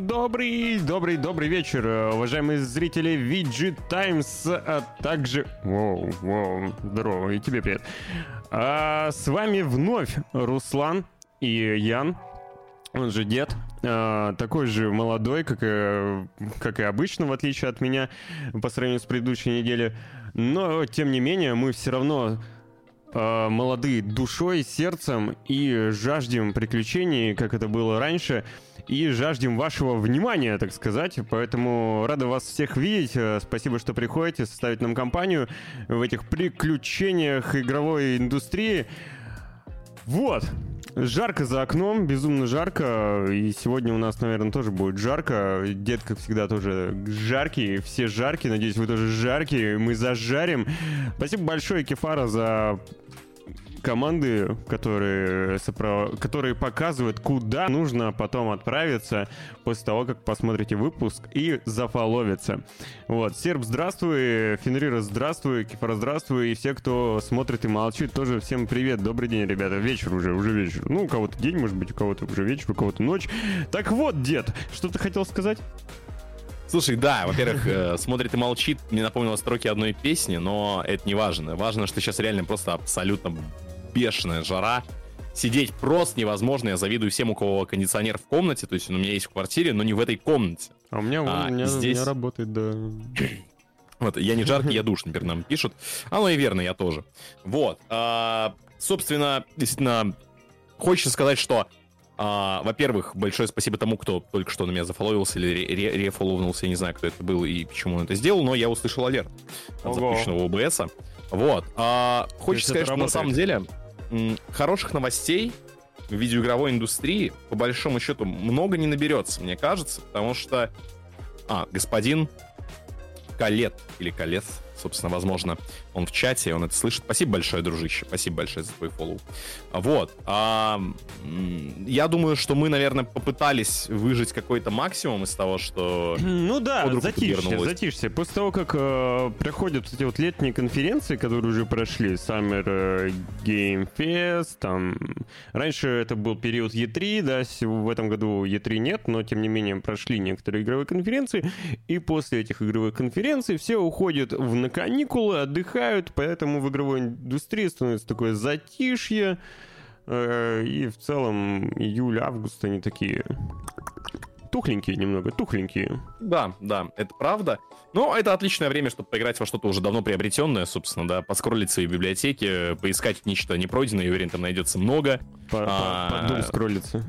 Добрый, добрый, добрый вечер, уважаемые зрители VG Times, а также... Воу, воу, здорово, и тебе привет. А, с вами вновь Руслан и Ян, он же дед, а, такой же молодой, как и, как и обычно, в отличие от меня, по сравнению с предыдущей неделей. Но, тем не менее, мы все равно э, молодые душой, сердцем и жаждем приключений, как это было раньше, и жаждем вашего внимания, так сказать. Поэтому рада вас всех видеть. Э, спасибо, что приходите составить нам компанию в этих приключениях игровой индустрии. Вот. Жарко за окном, безумно жарко. И сегодня у нас, наверное, тоже будет жарко. Дед, как всегда, тоже жаркий. Все жаркие. Надеюсь, вы тоже жаркие. Мы зажарим. Спасибо большое, Кефара, за команды, которые, соправ... которые показывают, куда нужно потом отправиться после того, как посмотрите выпуск и зафоловиться. Вот. Серб, здравствуй, Фенрира, здравствуй, Кефара, здравствуй, и все, кто смотрит и молчит, тоже всем привет, добрый день, ребята, вечер уже, уже вечер. Ну, у кого-то день, может быть, у кого-то уже вечер, у кого-то ночь. Так вот, дед, что ты хотел сказать? Слушай, да, во-первых, э, смотрит и молчит, мне напомнило строки одной песни, но это не важно. Важно, что сейчас реально просто абсолютно бешеная жара. Сидеть просто невозможно. Я завидую всем, у кого кондиционер в комнате. То есть он у меня есть в квартире, но не в этой комнате. А у меня, а, у меня, здесь... у меня работает, да. Вот, я не жаркий, я душ, например, нам пишут. Оно и верно, я тоже. Вот. А, собственно, действительно, хочется сказать, что а, во-первых, большое спасибо тому, кто только что на меня зафоловился или рефоловнулся, я не знаю, кто это был и почему он это сделал, но я услышал алерт от запущенного ОБСа. Вот. А, хочется сказать, что на самом деле хороших новостей в видеоигровой индустрии, по большому счету, много не наберется, мне кажется, потому что... А, господин Калет или Калет, собственно, возможно, он в чате, он это слышит. Спасибо большое, дружище, спасибо большое за твой фоллоу. Вот. А, я думаю, что мы, наверное, попытались выжить какой-то максимум из того, что... Ну да, затишься, затишься. После того, как э, проходят эти вот летние конференции, которые уже прошли, Summer э, Game Fest, там... Раньше это был период E3, да, в этом году E3 нет, но, тем не менее, прошли некоторые игровые конференции, и после этих игровых конференций все уходят в на каникулы, отдыхают, умирают, поэтому в игровой индустрии становится такое затишье. Э, и в целом июль-август они такие тухленькие немного, тухленькие. Да, да, это правда. Но это отличное время, чтобы поиграть во что-то уже давно приобретенное, собственно, да, поскроллить свои библиотеки, поискать нечто непройденное, я уверен, там найдется много. По, а, по, по Doom скроллиться.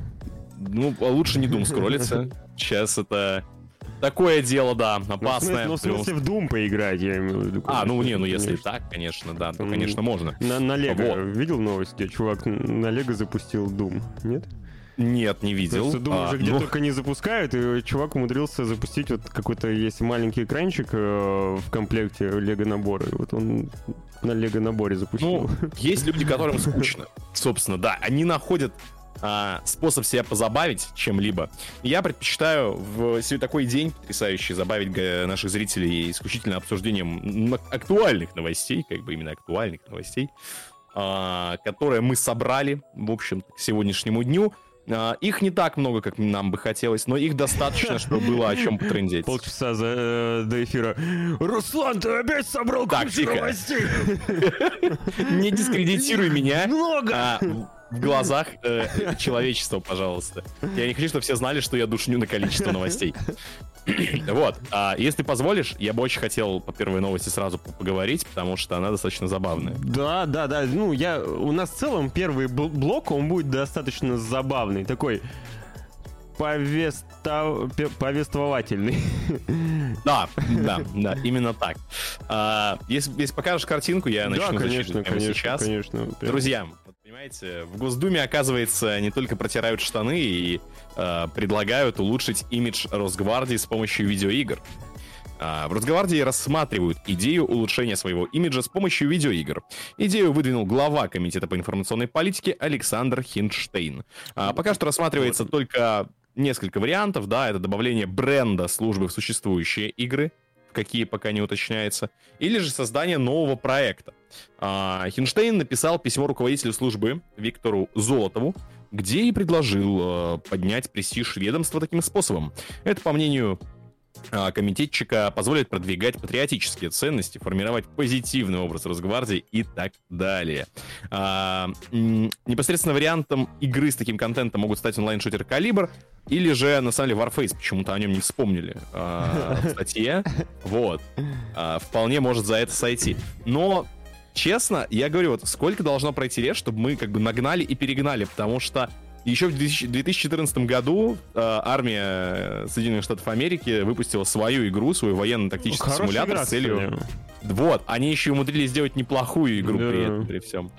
Ну, лучше не Doom скроллиться. Сейчас это Такое дело, да, опасное. Ну, в смысле, ну, в, смысле, в Doom поиграть, я имею в виду. А, ну не, ну если так, конечно, да, то, конечно, можно. На, на Лего вот. видел новость, где чувак на Лего запустил Doom, нет? Нет, не видел. Потому Doom а, уже где ну... только не запускают, и чувак умудрился запустить вот какой-то есть маленький экранчик э, в комплекте Лего набора, и вот он на Лего наборе запустил. Ну, есть люди, которым скучно. Собственно, да, они находят а, способ себя позабавить чем-либо. Я предпочитаю в такой день потрясающий забавить наших зрителей исключительно обсуждением актуальных новостей, как бы именно актуальных новостей, а, которые мы собрали, в общем к сегодняшнему дню. Uh, их не так много, как нам бы хотелось, но их достаточно, чтобы было о чем потрендеть. Полчаса за, э, до эфира. Руслан, ты опять собрал так, кучу новостей! Не дискредитируй меня. Много! В глазах э, человечества, пожалуйста. Я не хочу, чтобы все знали, что я душню на количество новостей. вот. А, если позволишь, я бы очень хотел по первой новости сразу поговорить, потому что она достаточно забавная. Да, да, да. Ну, я... У нас в целом первый блок, он будет достаточно забавный. Такой повестов... повествовательный. Да, да, да, именно так. А, если, если покажешь картинку, я начну да, конечно, конечно, сейчас. Конечно, Друзья, Понимаете, в Госдуме, оказывается, не только протирают штаны и э, предлагают улучшить имидж Росгвардии с помощью видеоигр. А, в Росгвардии рассматривают идею улучшения своего имиджа с помощью видеоигр. Идею выдвинул глава Комитета по информационной политике Александр Хинштейн. А, пока что рассматривается только несколько вариантов, да, это добавление бренда службы в существующие игры, какие пока не уточняется, или же создание нового проекта. А, Хинштейн написал письмо руководителю службы Виктору Золотову, где и предложил э, поднять престиж ведомства таким способом. Это, по мнению а, комитетчика позволит продвигать патриотические ценности, формировать позитивный образ Росгвардии и так далее. А, непосредственно вариантом игры с таким контентом могут стать онлайн-шутер Калибр или же, на самом деле, Warface, почему-то о нем не вспомнили а, в статье. Вот. А, вполне может за это сойти. Но честно, я говорю, вот сколько должно пройти лет, чтобы мы как бы нагнали и перегнали, потому что еще в 2014 году э, армия Соединенных Штатов Америки выпустила свою игру, свой военно-тактический симулятор с целью... Вот, они еще умудрились сделать неплохую игру да. при этом, при всем.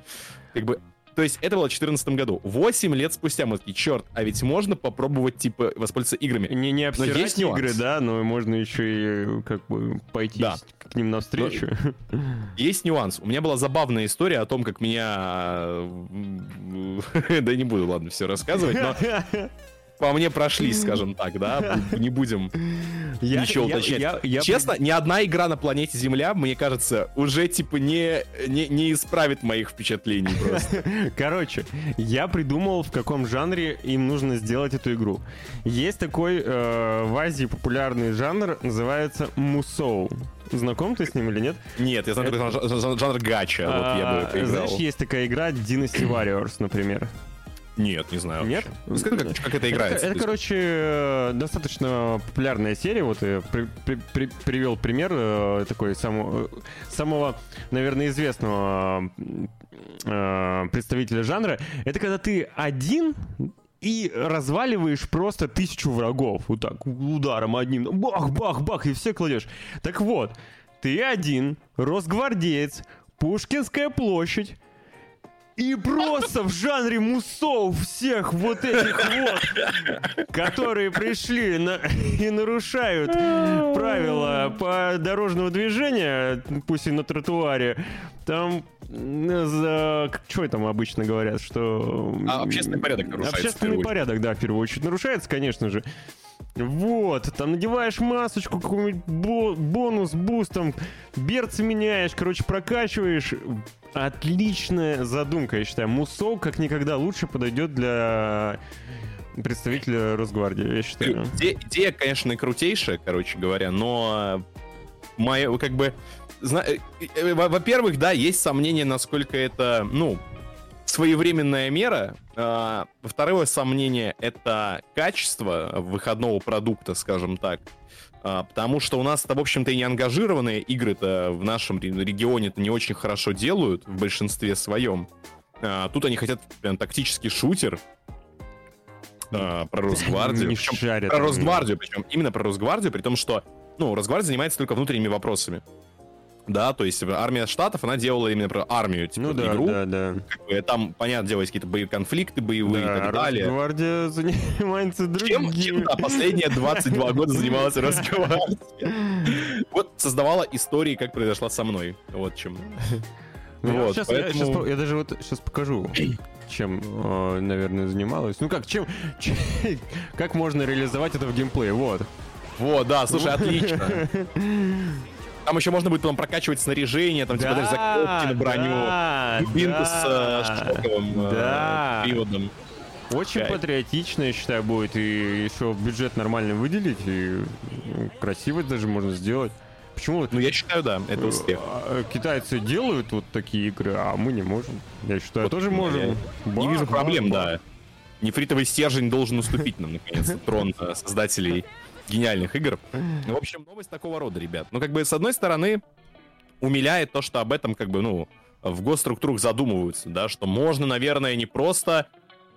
Как бы то есть это было в 2014 году. Восемь лет спустя мы такие, черт, а ведь можно попробовать, типа, воспользоваться играми. Не, не обсирать есть игры, нюанс. да, но можно еще и как бы пойти да. к ним навстречу. Но есть нюанс. У меня была забавная история о том, как меня... Да не буду, ладно, все рассказывать, но по мне прошлись, скажем так, да, не будем я, ничего я, уточнять. Я, я, Честно, ни одна игра на планете Земля, мне кажется, уже, типа, не, не, не исправит моих впечатлений просто. Короче, я придумал, в каком жанре им нужно сделать эту игру. Есть такой э, в Азии популярный жанр, называется мусоу. Знаком ты с ним или нет? Нет, я знаю это... жанр, жанр гача. А, вот я бы поиграл. Знаешь, есть такая игра Dynasty Warriors, например. Нет, не знаю. Нет? Скажи, как, как это играется? Это, это короче, э, достаточно популярная серия. Вот я при, при, при, привел пример э, такой самого, самого, наверное, известного э, представителя жанра. Это когда ты один и разваливаешь просто тысячу врагов. Вот так, ударом одним. Бах, бах, бах, и все кладешь. Так вот, ты один, росгвардеец, Пушкинская площадь, и просто в жанре мусов всех вот этих вот, которые пришли на, и нарушают правила по дорожного движения, пусть и на тротуаре, там. Что там обычно говорят, что... А, общественный порядок нарушается. Общественный порядок, да, в первую очередь нарушается, конечно же. Вот, там надеваешь масочку, какой-нибудь бо- бонус, boost, там, берцы меняешь, короче, прокачиваешь. Отличная задумка, я считаю. Мусол как никогда лучше подойдет для представителя Росгвардии, я считаю. Иде- идея, конечно, крутейшая, короче говоря, но моя, как бы, во-первых, да, есть сомнение, насколько это, ну, своевременная мера. А, второе сомнение — это качество выходного продукта, скажем так. А, потому что у нас-то, в общем-то, и не ангажированные игры-то в нашем регионе-то не очень хорошо делают в большинстве своем. А, тут они хотят прям тактический шутер, а, про Росгвардию. Причем, про Росгвардию, причем именно про Росгвардию, при том, что ну, Росгвардия занимается только внутренними вопросами да, то есть армия штатов, она делала именно про армию, типа, ну, да, игру. Да, да. Там, понятно, делать какие-то боевые конфликты, боевые да, и так далее. Росгвардия занимается другим. Чем, чем да, последние 22 года занималась Росгвардия. Вот создавала истории, как произошла со мной. Вот чем. Ну, вот, сейчас, поэтому... я, сейчас, я даже вот сейчас покажу чем, э, наверное, занималась. Ну как, чем, чем, как можно реализовать это в геймплее? Вот. Вот, да, слушай, отлично. Там еще можно будет потом прокачивать снаряжение, там, типа, да, типа, даже заколки на броню, да, дубинку да, с э, шоковым э, да. приводом. Очень Кайф. патриотично, я считаю, будет. И еще бюджет нормально выделить, и ну, красиво даже можно сделать. Почему? Ну, я считаю, да, это успех. А, китайцы делают вот такие игры, а мы не можем. Я считаю, вот, тоже можем. Я бах, не вижу проблем, бах. да. Нефритовый стержень должен уступить нам, наконец, трон э, создателей гениальных игр. В общем, новость такого рода, ребят. Ну, как бы, с одной стороны, умиляет то, что об этом, как бы, ну, в госструктурах задумываются, да, что можно, наверное, не просто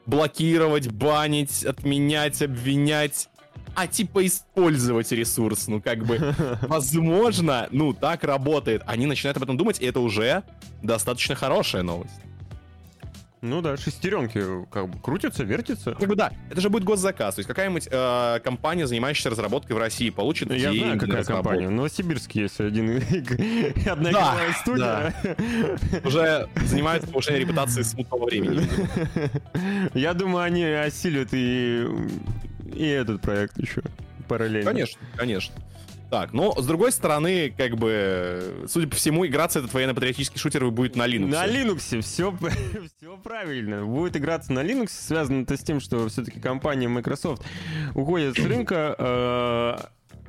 блокировать, банить, отменять, обвинять, а типа использовать ресурс. Ну, как бы, возможно, ну, так работает. Они начинают об этом думать, и это уже достаточно хорошая новость. Ну да, шестеренки как бы крутятся, вертятся. Как бы да, это же будет госзаказ. То есть какая-нибудь э, компания, занимающаяся разработкой в России, получит Я знаю, какая компания. В Новосибирске есть один одна да, студия. Да. Уже занимается повышением репутации смутного времени. Я думаю, они осилят и, и этот проект еще параллельно. Конечно, конечно. Так. Но, с другой стороны, как бы, судя по всему, играться этот военно-патриотический шутер будет на Linux. На Linux, все, все правильно. Будет играться на Linux, связано это с тем, что все-таки компания Microsoft уходит с рынка, э,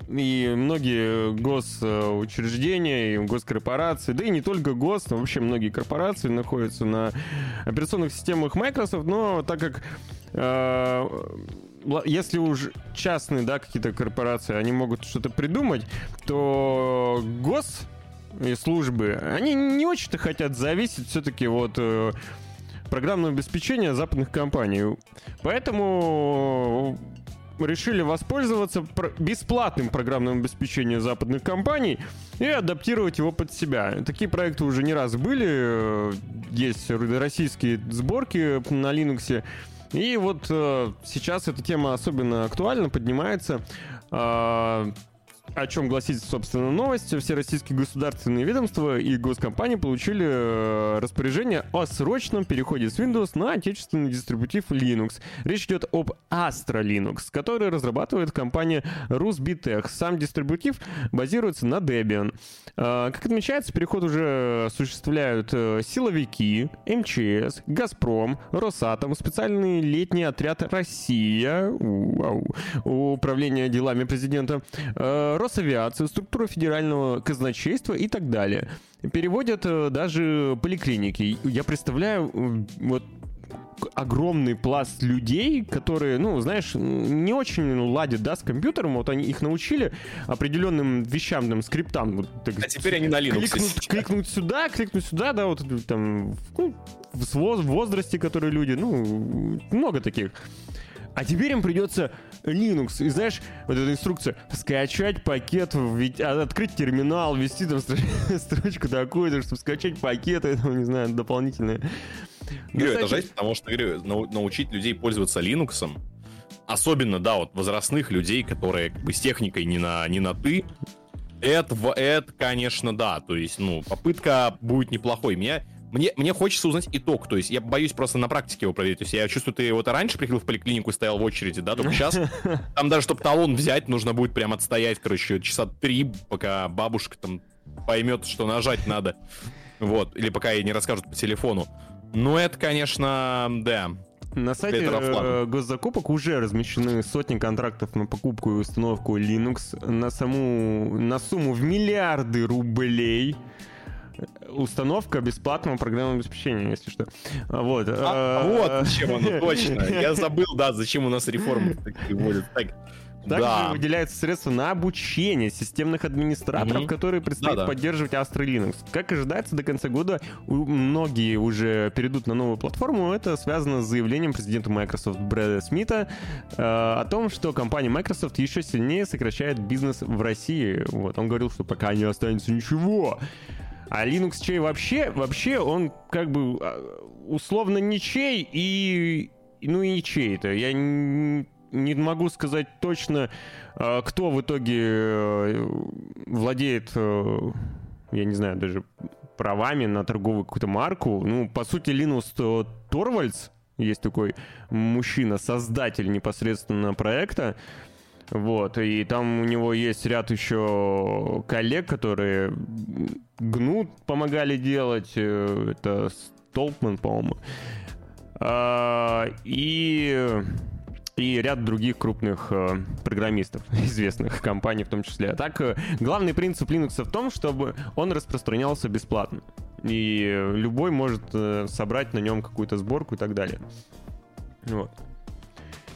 и многие госучреждения и госкорпорации, да и не только гос, но вообще многие корпорации находятся на операционных системах Microsoft, но так как э, если уж частные, да, какие-то корпорации, они могут что-то придумать, то гос и службы, они не очень-то хотят зависеть все-таки от э, программного обеспечения западных компаний. Поэтому решили воспользоваться бесплатным программным обеспечением западных компаний и адаптировать его под себя. Такие проекты уже не раз были. Есть российские сборки на Linux. И вот э, сейчас эта тема особенно актуальна, поднимается. Э, о чем гласит, собственно, новость. Все российские государственные ведомства и госкомпании получили э, распоряжение о срочном переходе с Windows на отечественный дистрибутив Linux. Речь идет об Astra Linux, который разрабатывает компания Rusbitech. Сам дистрибутив базируется на Debian. Э, как отмечается, переход уже осуществляют э, силовики, МЧС, Газпром, Росатом, специальный летний отряд «Россия», управление делами президента, Росавиация, структура федерального казначейства и так далее. Переводят э, даже поликлиники. Я представляю вот огромный пласт людей, которые, ну, знаешь, не очень ладят, да, с компьютером, вот они их научили определенным вещам, там, скриптам. Вот, так, а теперь они на Linux кликнуть, кликнуть сюда, кликнуть сюда, да, вот там, ну, в возрасте, которые люди, ну, много таких. А теперь им придется Linux. И знаешь, вот эта инструкция, скачать пакет, ведь, а, открыть терминал, ввести там строчку такую, чтобы скачать пакеты, это, не знаю, дополнительные. Говорю, это жесть, потому что, говорю, научить людей пользоваться Linux, особенно, да, вот возрастных людей, которые как бы с техникой не на, не на «ты», это, это, конечно, да, то есть, ну, попытка будет неплохой. Меня, мне, мне хочется узнать итог, то есть я боюсь просто на практике его проверить. То есть я чувствую, ты вот раньше приходил в поликлинику и стоял в очереди, да, только сейчас там даже, чтобы талон взять, нужно будет прям отстоять, короче, часа три, пока бабушка там поймет, что нажать надо. Вот, или пока ей не расскажут по телефону. Ну, это, конечно, да, на сайте э, госзакупок уже размещены сотни контрактов на покупку и установку Linux на саму на сумму в миллиарды рублей установка бесплатного программного обеспечения, если что. Вот. А, а вот зачем оно, точно. Я забыл, да, зачем у нас реформы такие вводят. Так, также да. выделяются средства на обучение системных администраторов, угу. которые предстоит да, да. поддерживать Astra Linux. Как ожидается, до конца года многие уже перейдут на новую платформу. Это связано с заявлением президента Microsoft Брэда Смита э, о том, что компания Microsoft еще сильнее сокращает бизнес в России. Вот. Он говорил, что пока не останется ничего. А Linux чей вообще, вообще он как бы а, условно ничей и ну и ничей это. Я не, могу сказать точно, а, кто в итоге э, владеет, э, я не знаю, даже правами на торговую какую-то марку. Ну, по сути, Linux Торвальдс, есть такой мужчина, создатель непосредственно проекта, вот, и там у него есть ряд еще коллег, которые гнут помогали делать. Э, это Столпман, по-моему. А, и и ряд других крупных э, программистов, известных компаний в том числе. А так, э, главный принцип Linux в том, чтобы он распространялся бесплатно. И любой может собрать на нем какую-то сборку и так далее. Вот.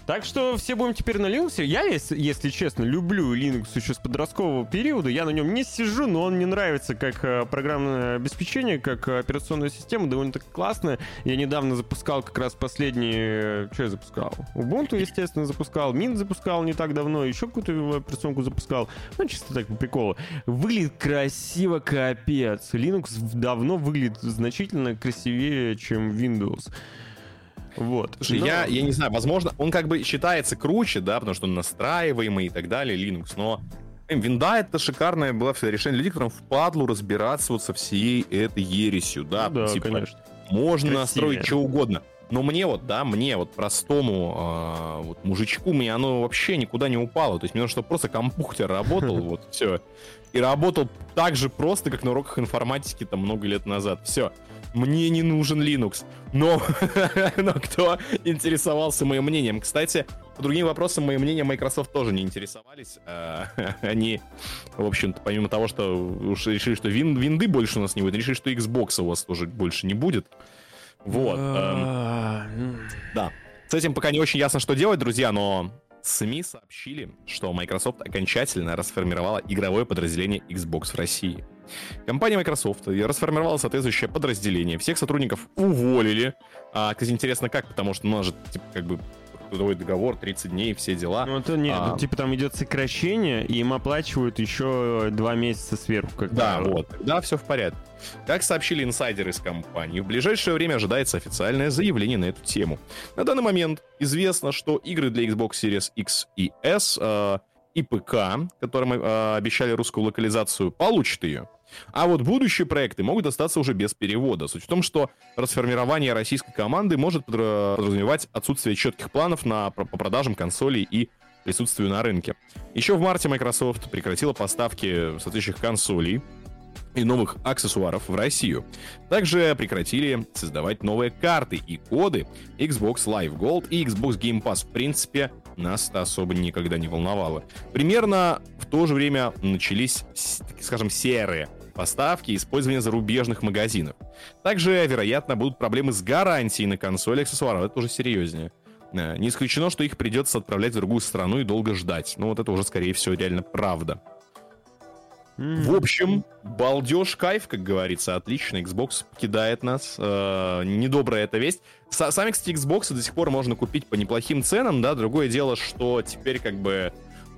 Так что все будем теперь на Linux. Я, если, если честно, люблю Linux еще с подросткового периода. Я на нем не сижу, но он мне нравится как э, программное обеспечение, как операционная система. Довольно-таки классно. Я недавно запускал как раз последний... Э, что я запускал? Ubuntu, естественно, запускал. Mint запускал не так давно. Еще какую-то операционку запускал. Ну, чисто так по приколу. Выглядит красиво, капец. Linux давно выглядит значительно красивее, чем Windows. Вот. Слушай, но... я, я не знаю, возможно, он как бы считается круче, да, потому что он настраиваемый и так далее, Linux, но Винда это шикарное было решение людей, которым впадлу разбираться вот со всей этой ересью, да, ну, да типа, конечно. Можно Красивее. настроить что угодно. Но мне вот, да, мне вот простому э, вот мужичку, мне оно вообще никуда не упало. То есть мне нужно, чтобы просто компьютер работал, вот, все. И работал так же просто, как на уроках информатики там много лет назад. Все. Мне не нужен Linux. Но, но кто интересовался моим мнением? Кстати, по другим вопросам мои мнения Microsoft тоже не интересовались. А, они, в общем-то, помимо того, что уж решили, что вин, винды больше у нас не будет, решили, что Xbox у вас тоже больше не будет. Вот. Эм, да. С этим пока не очень ясно, что делать, друзья, но СМИ сообщили, что Microsoft окончательно расформировала игровое подразделение Xbox в России. Компания Microsoft расформировала соответствующее подразделение. Всех сотрудников уволили. А, кстати, интересно, как? Потому что у же, типа, как бы трудовой договор, 30 дней, все дела. Ну, это нет, а... типа там идет сокращение, и им оплачивают еще два месяца сверху. Как да, вот. Да, все в порядке. Как сообщили инсайдеры из компании, в ближайшее время ожидается официальное заявление на эту тему. На данный момент известно, что игры для Xbox Series X и S э, и ПК, которым э, обещали русскую локализацию, получат ее. А вот будущие проекты могут остаться уже без перевода. Суть в том, что расформирование российской команды может подразумевать отсутствие четких планов на, по продажам консолей и присутствию на рынке. Еще в марте Microsoft прекратила поставки соответствующих консолей и новых аксессуаров в Россию. Также прекратили создавать новые карты и коды Xbox Live Gold и Xbox Game Pass. В принципе, нас это особо никогда не волновало. Примерно в то же время начались, скажем, серые поставки и использование зарубежных магазинов. Также, вероятно, будут проблемы с гарантией на консоли аксессуаров. Это уже серьезнее. Э, не исключено, что их придется отправлять в другую страну и долго ждать. Но вот это уже, скорее всего, реально правда. В общем, балдеж, кайф, как говорится, отлично. Xbox покидает нас. Э, недобрая эта весть. С- сами, кстати, Xbox до сих пор можно купить по неплохим ценам, да. Другое дело, что теперь как бы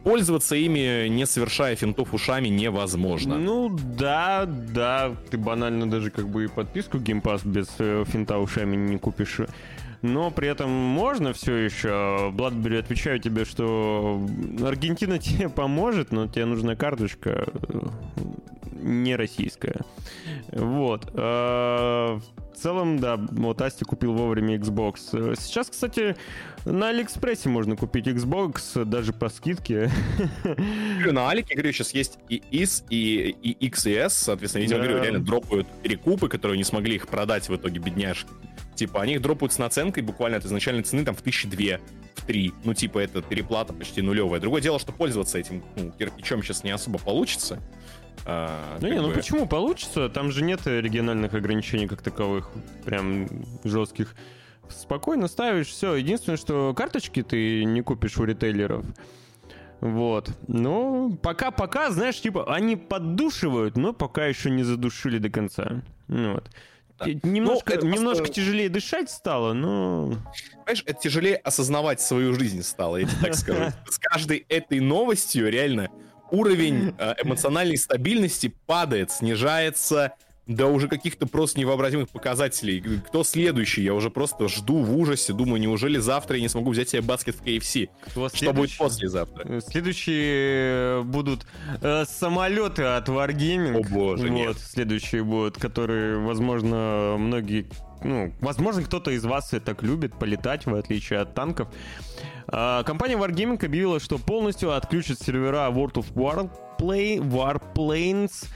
пользоваться ими, не совершая финтов ушами, невозможно. Ну да, да, ты банально даже как бы и подписку Game Pass без э, финта ушами не купишь. Но при этом можно все еще. Бладбери, отвечаю тебе, что Аргентина тебе поможет, но тебе нужна карточка не российская. Вот. А, в целом, да, вот Асти купил вовремя Xbox. Сейчас, кстати, на Алиэкспрессе можно купить Xbox даже по скидке. На Алике, говорю, сейчас есть и IS, и, и X, и S, соответственно, видимо, да. говорю, реально дропают рекупы, которые не смогли их продать в итоге, бедняжки. Типа, они их дропают с наценкой буквально от изначальной цены там в тысячи две, в три. Ну, типа, это переплата почти нулевая. Другое дело, что пользоваться этим ну, кирпичом сейчас не особо получится. А, ну не, ну бы... ну почему получится? Там же нет региональных ограничений как таковых, прям жестких. Спокойно ставишь, все. Единственное, что карточки ты не купишь у ритейлеров. Вот. Ну, пока-пока, знаешь, типа, они поддушивают, но пока еще не задушили до конца. Ну, вот. Немножко, ну, немножко просто... тяжелее дышать стало, но... Понимаешь, это тяжелее осознавать свою жизнь стало, я тебе так скажу. С каждой этой новостью реально уровень э, эмоциональной стабильности падает, снижается до уже каких-то просто невообразимых показателей. Кто следующий? Я уже просто жду в ужасе, думаю, неужели завтра я не смогу взять себе баскет в KFC? Кто Что будет послезавтра? Э, следующие будут э, самолеты от Wargaming. О боже, вот, нет. Следующие будут, которые, возможно, многие ну, возможно, кто-то из вас это любит, полетать, в отличие от танков. А, компания Wargaming объявила, что полностью отключит сервера World of Warplay, Warplanes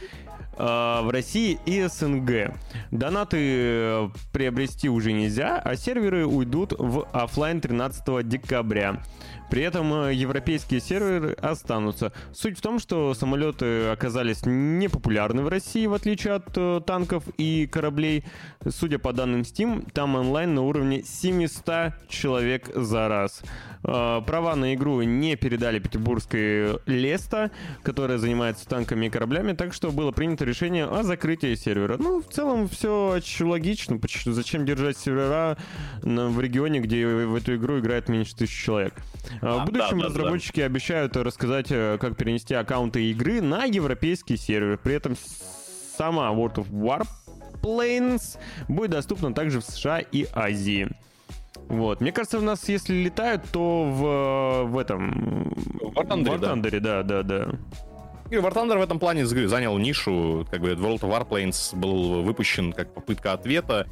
в России и СНГ. Донаты э, приобрести уже нельзя, а серверы уйдут в офлайн 13 декабря. При этом э, европейские серверы останутся. Суть в том, что самолеты оказались непопулярны в России, в отличие от э, танков и кораблей. Судя по данным Steam, там онлайн на уровне 700 человек за раз. Э, права на игру не передали петербургской Леста, которая занимается танками и кораблями, так что было принято решение о закрытии сервера. Ну, в целом все логично. Зачем держать сервера в регионе, где в эту игру играет меньше тысячи человек? А, в будущем да, разработчики да. обещают рассказать, э, как перенести аккаунты игры на европейский сервер. При этом сама World of Warplanes будет доступна также в США и Азии. Вот. Мне кажется, у нас, если летают, то в, в этом... В War Thunder, War Thunder да. да, да, да. И War Thunder в этом плане занял нишу, как бы World of Warplanes был выпущен как попытка ответа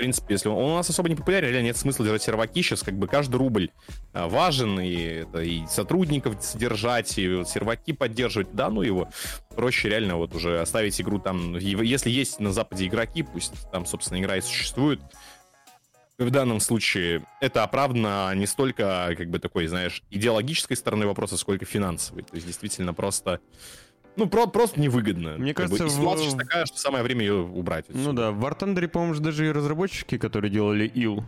принципе, если он, у нас особо не популярен, реально нет смысла держать серваки. Сейчас как бы каждый рубль а, важен, и, и сотрудников содержать, и серваки поддерживать. Да, ну его проще реально вот уже оставить игру там. Если есть на Западе игроки, пусть там, собственно, игра и существует. В данном случае это оправдано не столько, как бы, такой, знаешь, идеологической стороны вопроса, сколько финансовой. То есть, действительно, просто ну, про просто невыгодно. Мне кажется, бы, ситуация в... такая, что самое время ее убрать. Отсюда. Ну да, в War Thunder, по-моему, даже и разработчики, которые делали ил,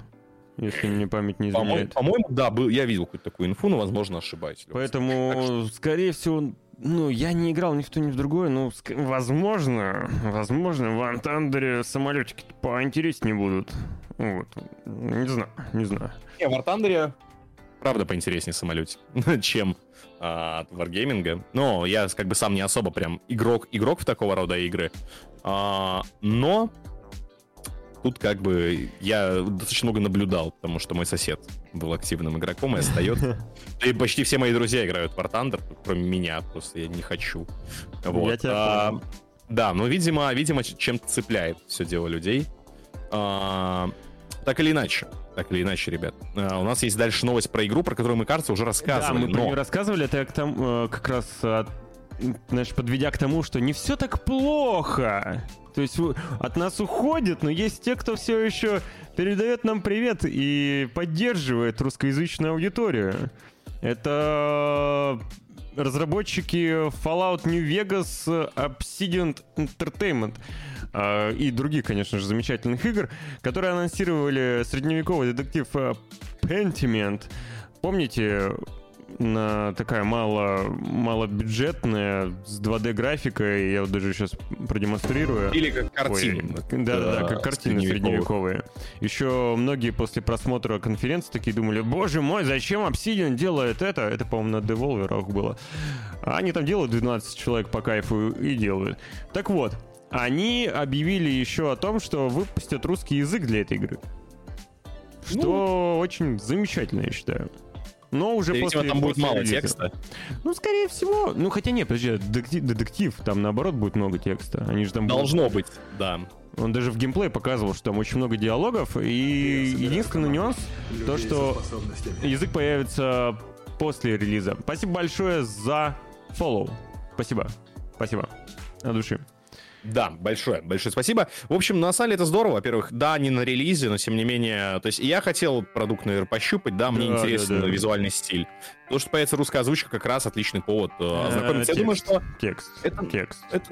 если мне память не изменяет. По-моему, по да, был, я видел какую-то такую инфу, но, возможно, ошибаюсь. Поэтому, что... скорее всего, ну, я не играл ни в то, ни в другое, но, возможно, возможно, в War Thunder самолетики поинтереснее будут. Вот. Не знаю, не знаю. Не, в War Thunder, правда, поинтереснее самолетик, чем а, от Wargaming. Но я как бы сам не особо прям игрок, игрок в такого рода игры. А, но тут как бы я достаточно много наблюдал, потому что мой сосед был активным игроком и остается. И почти все мои друзья играют в War Thunder, кроме меня, просто я не хочу. Вот. Я тебя а, да, но, видимо, видимо, чем-то цепляет все дело людей. А, так или иначе, так или иначе, ребят. А, у нас есть дальше новость про игру, про которую мы, кажется, уже рассказывали. Да, мы но... про нее рассказывали, это к тому, э, как раз знаешь, подведя к тому, что не все так плохо. То есть от нас уходит, но есть те, кто все еще передает нам привет и поддерживает русскоязычную аудиторию. Это разработчики Fallout New Vegas Obsidian Entertainment. А, и других, конечно же, замечательных игр, которые анонсировали средневековый детектив э, Pentiment. Помните, на такая мало, малобюджетная, с 2D графикой, я вот даже сейчас продемонстрирую. Или как картины. Да-да-да, как картины средневековые. Еще многие после просмотра конференции такие думали, боже мой, зачем Obsidian делает это? Это, по-моему, на Devolver было. А они там делают 12 человек по кайфу и делают. Так вот, они объявили еще о том, что выпустят русский язык для этой игры. Что ну, очень замечательно, я считаю. Но уже Видимо, после... там будет после мало релиза. текста. Ну, скорее всего. Ну, хотя нет, подожди, детектив, детектив, там наоборот будет много текста. Они же там Должно будут... быть, да. Он даже в геймплее показывал, что там очень много диалогов. И единственный нюанс, то, что язык появится после релиза. Спасибо большое за follow. Спасибо. Спасибо. От души. Да, большое, большое спасибо. В общем, на самом деле это здорово. Во-первых, да, не на релизе, но тем не менее... То есть я хотел продукт, наверное, пощупать, да, мне да, интересен да, да. визуальный стиль. То, что появится русская озвучка, как раз отличный повод э, ознакомиться. Я думаю, что... Текст. Это, текст. Это,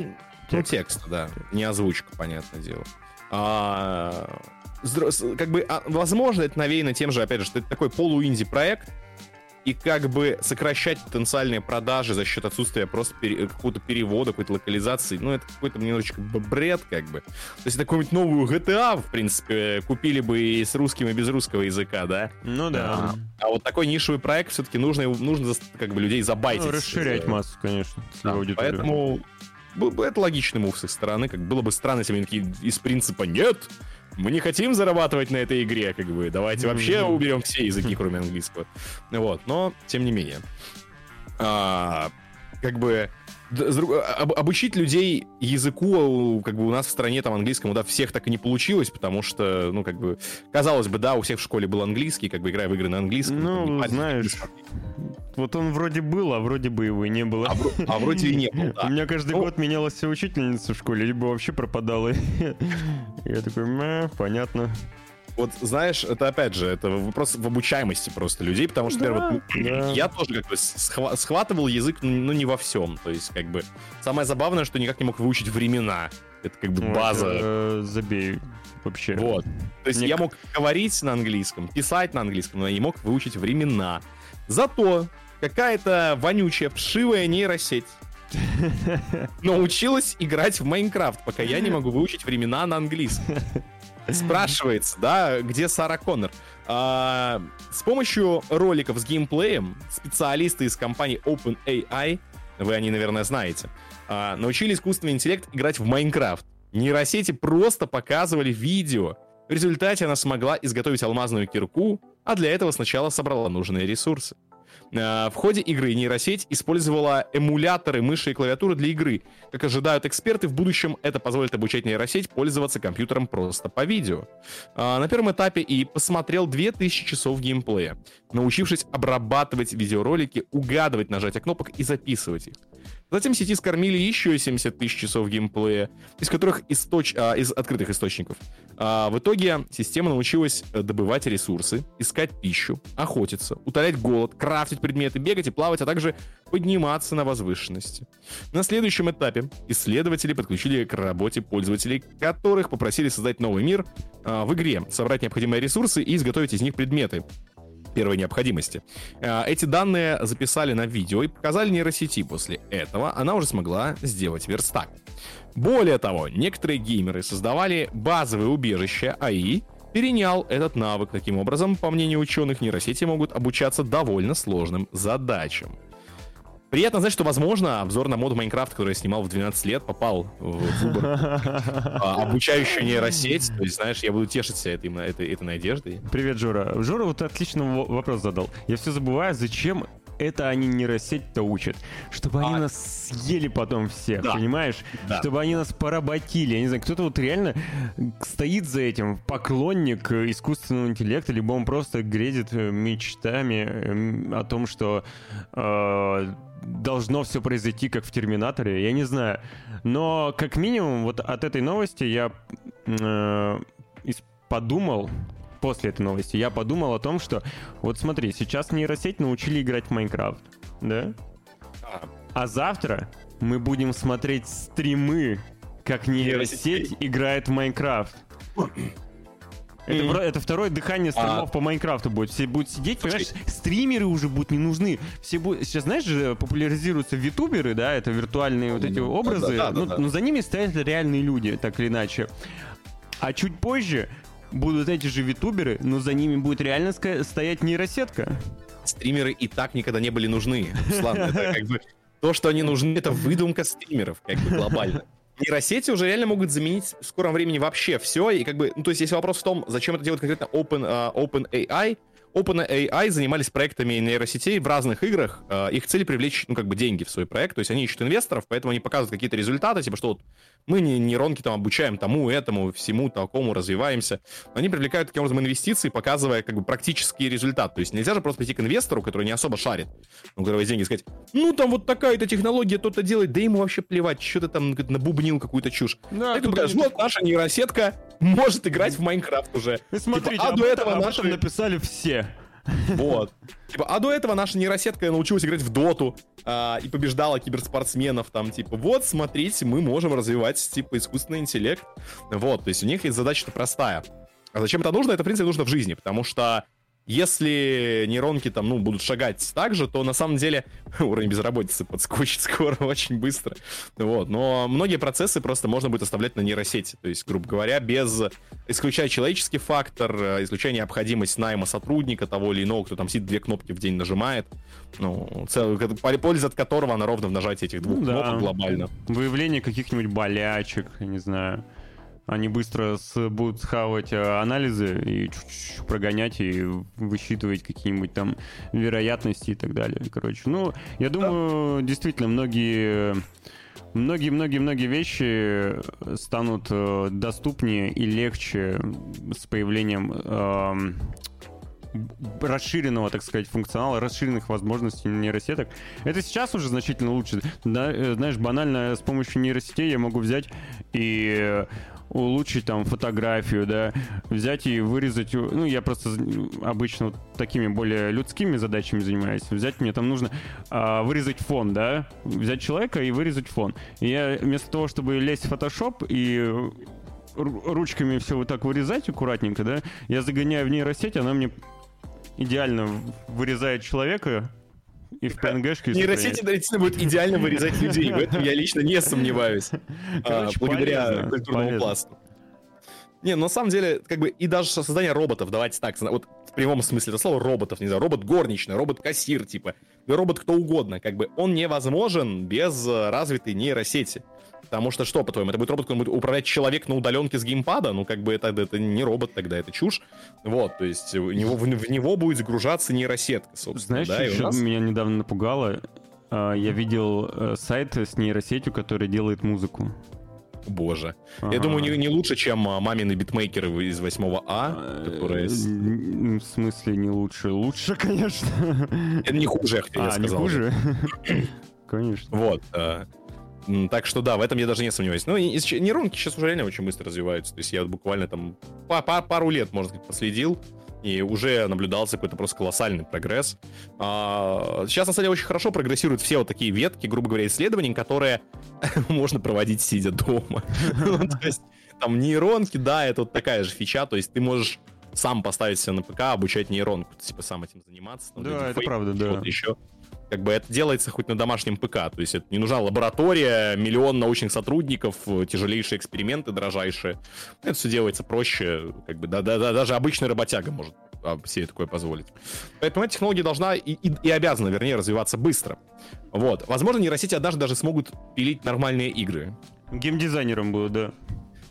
ну, текст, да. Не озвучка, понятное дело. А, как бы, а, возможно, это навеяно тем же, опять же, что это такой полуинди проект, и как бы сокращать потенциальные продажи за счет отсутствия просто пере, какого-то перевода, какой-то локализации, ну, это какой-то немножечко бред, как бы. То есть такую-нибудь новую GTA, в принципе, купили бы и с русским, и без русского языка, да? Ну да. А, а вот такой нишевый проект все-таки нужно, нужно как бы людей забайтить. Ну, расширять массу, конечно, да, Поэтому это логичный мув с их стороны, как было бы странно, если они такие из принципа «нет», мы не хотим зарабатывать на этой игре, как бы, давайте вообще уберем все языки, кроме английского. Вот, но, тем не менее. А, как бы обучить людей языку, как бы у нас в стране там английскому, да, всех так и не получилось, потому что, ну, как бы, казалось бы, да, у всех в школе был английский, как бы играя в игры на английском. Ну, знаешь, вот он вроде был, а вроде бы его и не было. А, а вроде и не было, да. У меня каждый ну, год менялась учительница в школе, либо вообще пропадала. Я такой, понятно. Вот знаешь, это опять же, это вопрос в обучаемости просто людей, потому что, да, например, вот, да. я тоже как бы схва- схватывал язык, ну, не во всем. То есть, как бы, самое забавное, что никак не мог выучить времена. Это как бы база. Это, э, забей вообще. Вот. То есть Мне... я мог говорить на английском, писать на английском, но я не мог выучить времена. Зато какая-то вонючая, вшивая нейросеть научилась играть в Майнкрафт, пока я не могу выучить времена на английском. Спрашивается, да, где Сара Коннор? А, с помощью роликов с геймплеем специалисты из компании OpenAI, вы они, наверное, знаете, а, научили искусственный интеллект играть в Майнкрафт. Нейросети просто показывали видео. В результате она смогла изготовить алмазную кирку, а для этого сначала собрала нужные ресурсы. В ходе игры нейросеть использовала эмуляторы мыши и клавиатуры для игры. Как ожидают эксперты, в будущем это позволит обучать нейросеть пользоваться компьютером просто по видео. На первом этапе и посмотрел 2000 часов геймплея, научившись обрабатывать видеоролики, угадывать нажатия кнопок и записывать их. Затем сети скормили еще 70 тысяч часов геймплея, из которых источ... а, из открытых источников. А, в итоге система научилась э, добывать ресурсы, искать пищу, охотиться, утолять голод, крафтить предметы, бегать и плавать, а также подниматься на возвышенности. На следующем этапе исследователи подключили к работе пользователей, которых попросили создать новый мир а, в игре, собрать необходимые ресурсы и изготовить из них предметы, первой необходимости. Э, эти данные записали на видео и показали нейросети. После этого она уже смогла сделать верстак. Более того, некоторые геймеры создавали базовые убежища АИ, перенял этот навык. Таким образом, по мнению ученых, нейросети могут обучаться довольно сложным задачам. Приятно знать, что, возможно, обзор на моду Майнкрафт, который я снимал в 12 лет, попал в выбор а, обучающую нейросеть. То есть, знаешь, я буду тешиться этой, этой, этой надеждой. Привет, Жора. Жора вот отличный вопрос задал. Я все забываю, зачем это они нейросеть-то учат. Чтобы а... они нас съели потом всех, да. понимаешь? Да. Чтобы они нас поработили. Я не знаю, кто-то вот реально стоит за этим, поклонник искусственного интеллекта, либо он просто грезит мечтами о том, что э, должно все произойти, как в Терминаторе, я не знаю. Но как минимум вот от этой новости я э, подумал, после этой новости, я подумал о том, что вот смотри, сейчас нейросеть научили играть в Майнкрафт, да? А завтра мы будем смотреть стримы, как нейросеть играет в Майнкрафт. Это, mm. это второе дыхание стримов а... по Майнкрафту будет. Все будут сидеть, Слушай. понимаешь, стримеры уже будут не нужны. Все будут... Сейчас, знаешь же, популяризируются витуберы, да, это виртуальные вот эти образы. Да, да, да, ну, да. но за ними стоят реальные люди, так или иначе. А чуть позже будут эти же витуберы, но за ними будет реально стоять нейросетка. Стримеры и так никогда не были нужны. Руслан, это как бы то, что они нужны, это выдумка стримеров, как бы глобально нейросети уже реально могут заменить в скором времени вообще все. И как бы, ну, то есть, если вопрос в том, зачем это делать конкретно Open, uh, OpenAI, OpenAI занимались проектами нейросетей в разных играх. Uh, их цель привлечь, ну, как бы, деньги в свой проект. То есть они ищут инвесторов, поэтому они показывают какие-то результаты, типа, что вот мы не нейронки там обучаем тому, этому, всему, такому, развиваемся. Они привлекают таким образом инвестиции, показывая, как бы, практический результат. То есть нельзя же просто прийти к инвестору, который не особо шарит, у которого есть деньги, сказать, ну, там вот такая-то технология, то-то делает, да ему вообще плевать, что ты там набубнил какую-то чушь. Да, ты покажешь, вот наша нейросетка может играть в Майнкрафт уже. И смотрите, типа, а до этого наши... написали все. Вот. Типа, а до этого наша нейросетка научилась играть в доту а, и побеждала киберспортсменов там, типа, вот, смотрите, мы можем развивать, типа, искусственный интеллект. Вот, то есть у них есть задача-то простая. А зачем это нужно? Это, в принципе, нужно в жизни, потому что если нейронки там, ну, будут шагать так же, то на самом деле уровень безработицы подскочит скоро, очень быстро. Вот. Но многие процессы просто можно будет оставлять на нейросети. То есть, грубо говоря, без исключая человеческий фактор, э, исключая необходимость найма сотрудника того или иного, кто там сидит две кнопки в день нажимает, ну, цел, польза от которого она ровно в нажатии этих двух ну, кнопок да. глобально. Выявление каких-нибудь болячек, не знаю они быстро с, будут схавать э, анализы и чуть-чуть прогонять и высчитывать какие-нибудь там вероятности и так далее. Короче, ну, я думаю, действительно, многие многие-многие-многие вещи станут э, доступнее и легче с появлением э, расширенного, так сказать, функционала, расширенных возможностей нейросеток. Это сейчас уже значительно лучше. Да, э, знаешь, банально с помощью нейросетей я могу взять и улучшить там фотографию, да, взять и вырезать, ну, я просто обычно вот такими более людскими задачами занимаюсь, взять мне там нужно а, вырезать фон, да, взять человека и вырезать фон. И я вместо того, чтобы лезть в Photoshop и ручками все вот так вырезать аккуратненько, да, я загоняю в нейросеть, она мне идеально вырезает человека, и в PNG-шке... Нейросети действительно будет идеально вырезать людей. В этом я лично не сомневаюсь. А, благодаря культурному пласту. Не, на самом деле, как бы, и даже создание роботов, давайте так, вот в прямом смысле это слово роботов, не знаю, робот горничный, робот-кассир, типа, робот кто угодно, как бы, он невозможен без развитой нейросети. Потому что что, по-твоему, это будет робот, который будет управлять человек на удаленке с геймпада? Ну, как бы это, это не робот тогда, это чушь. Вот, то есть в него, в, в него будет загружаться нейросетка, собственно. Знаешь, да, что нас... меня недавно напугало? А, Я видел э, сайт с нейросетью, который делает музыку. Боже. Ага. Я думаю, не, не лучше, чем а, мамины битмейкеры из 8 А, которые... Э, н- В смысле не лучше? Лучше, конечно. Это не хуже, я хотел А, не сказал. хуже? Конечно. Вот. Так что да, в этом я даже не сомневаюсь. Ну, и- и нейронки сейчас уже реально очень быстро развиваются. То есть я буквально там па- па- пару лет, можно сказать, последил, и уже наблюдался какой-то просто колоссальный прогресс. А, Сейчас, на самом деле, очень хорошо прогрессируют все вот такие ветки, грубо говоря, исследований, которые можно проводить сидя дома. Ну, То есть там нейронки, да, это вот такая же фича, то есть ты можешь сам поставить себе на ПК, обучать нейронку, типа сам этим заниматься. там, Да, это правда, да. еще. Как бы это делается хоть на домашнем ПК, то есть это не нужна лаборатория, миллион научных сотрудников, э, тяжелейшие эксперименты дрожайшие. Это все делается проще, как бы да, да, да, даже обычный работяга может а, себе такое позволить. Поэтому эта технология должна и, и- и обязана, вернее, развиваться быстро. Вот. Возможно, нейросети однажды даже смогут пилить нормальные игры. Геймдизайнером был, да.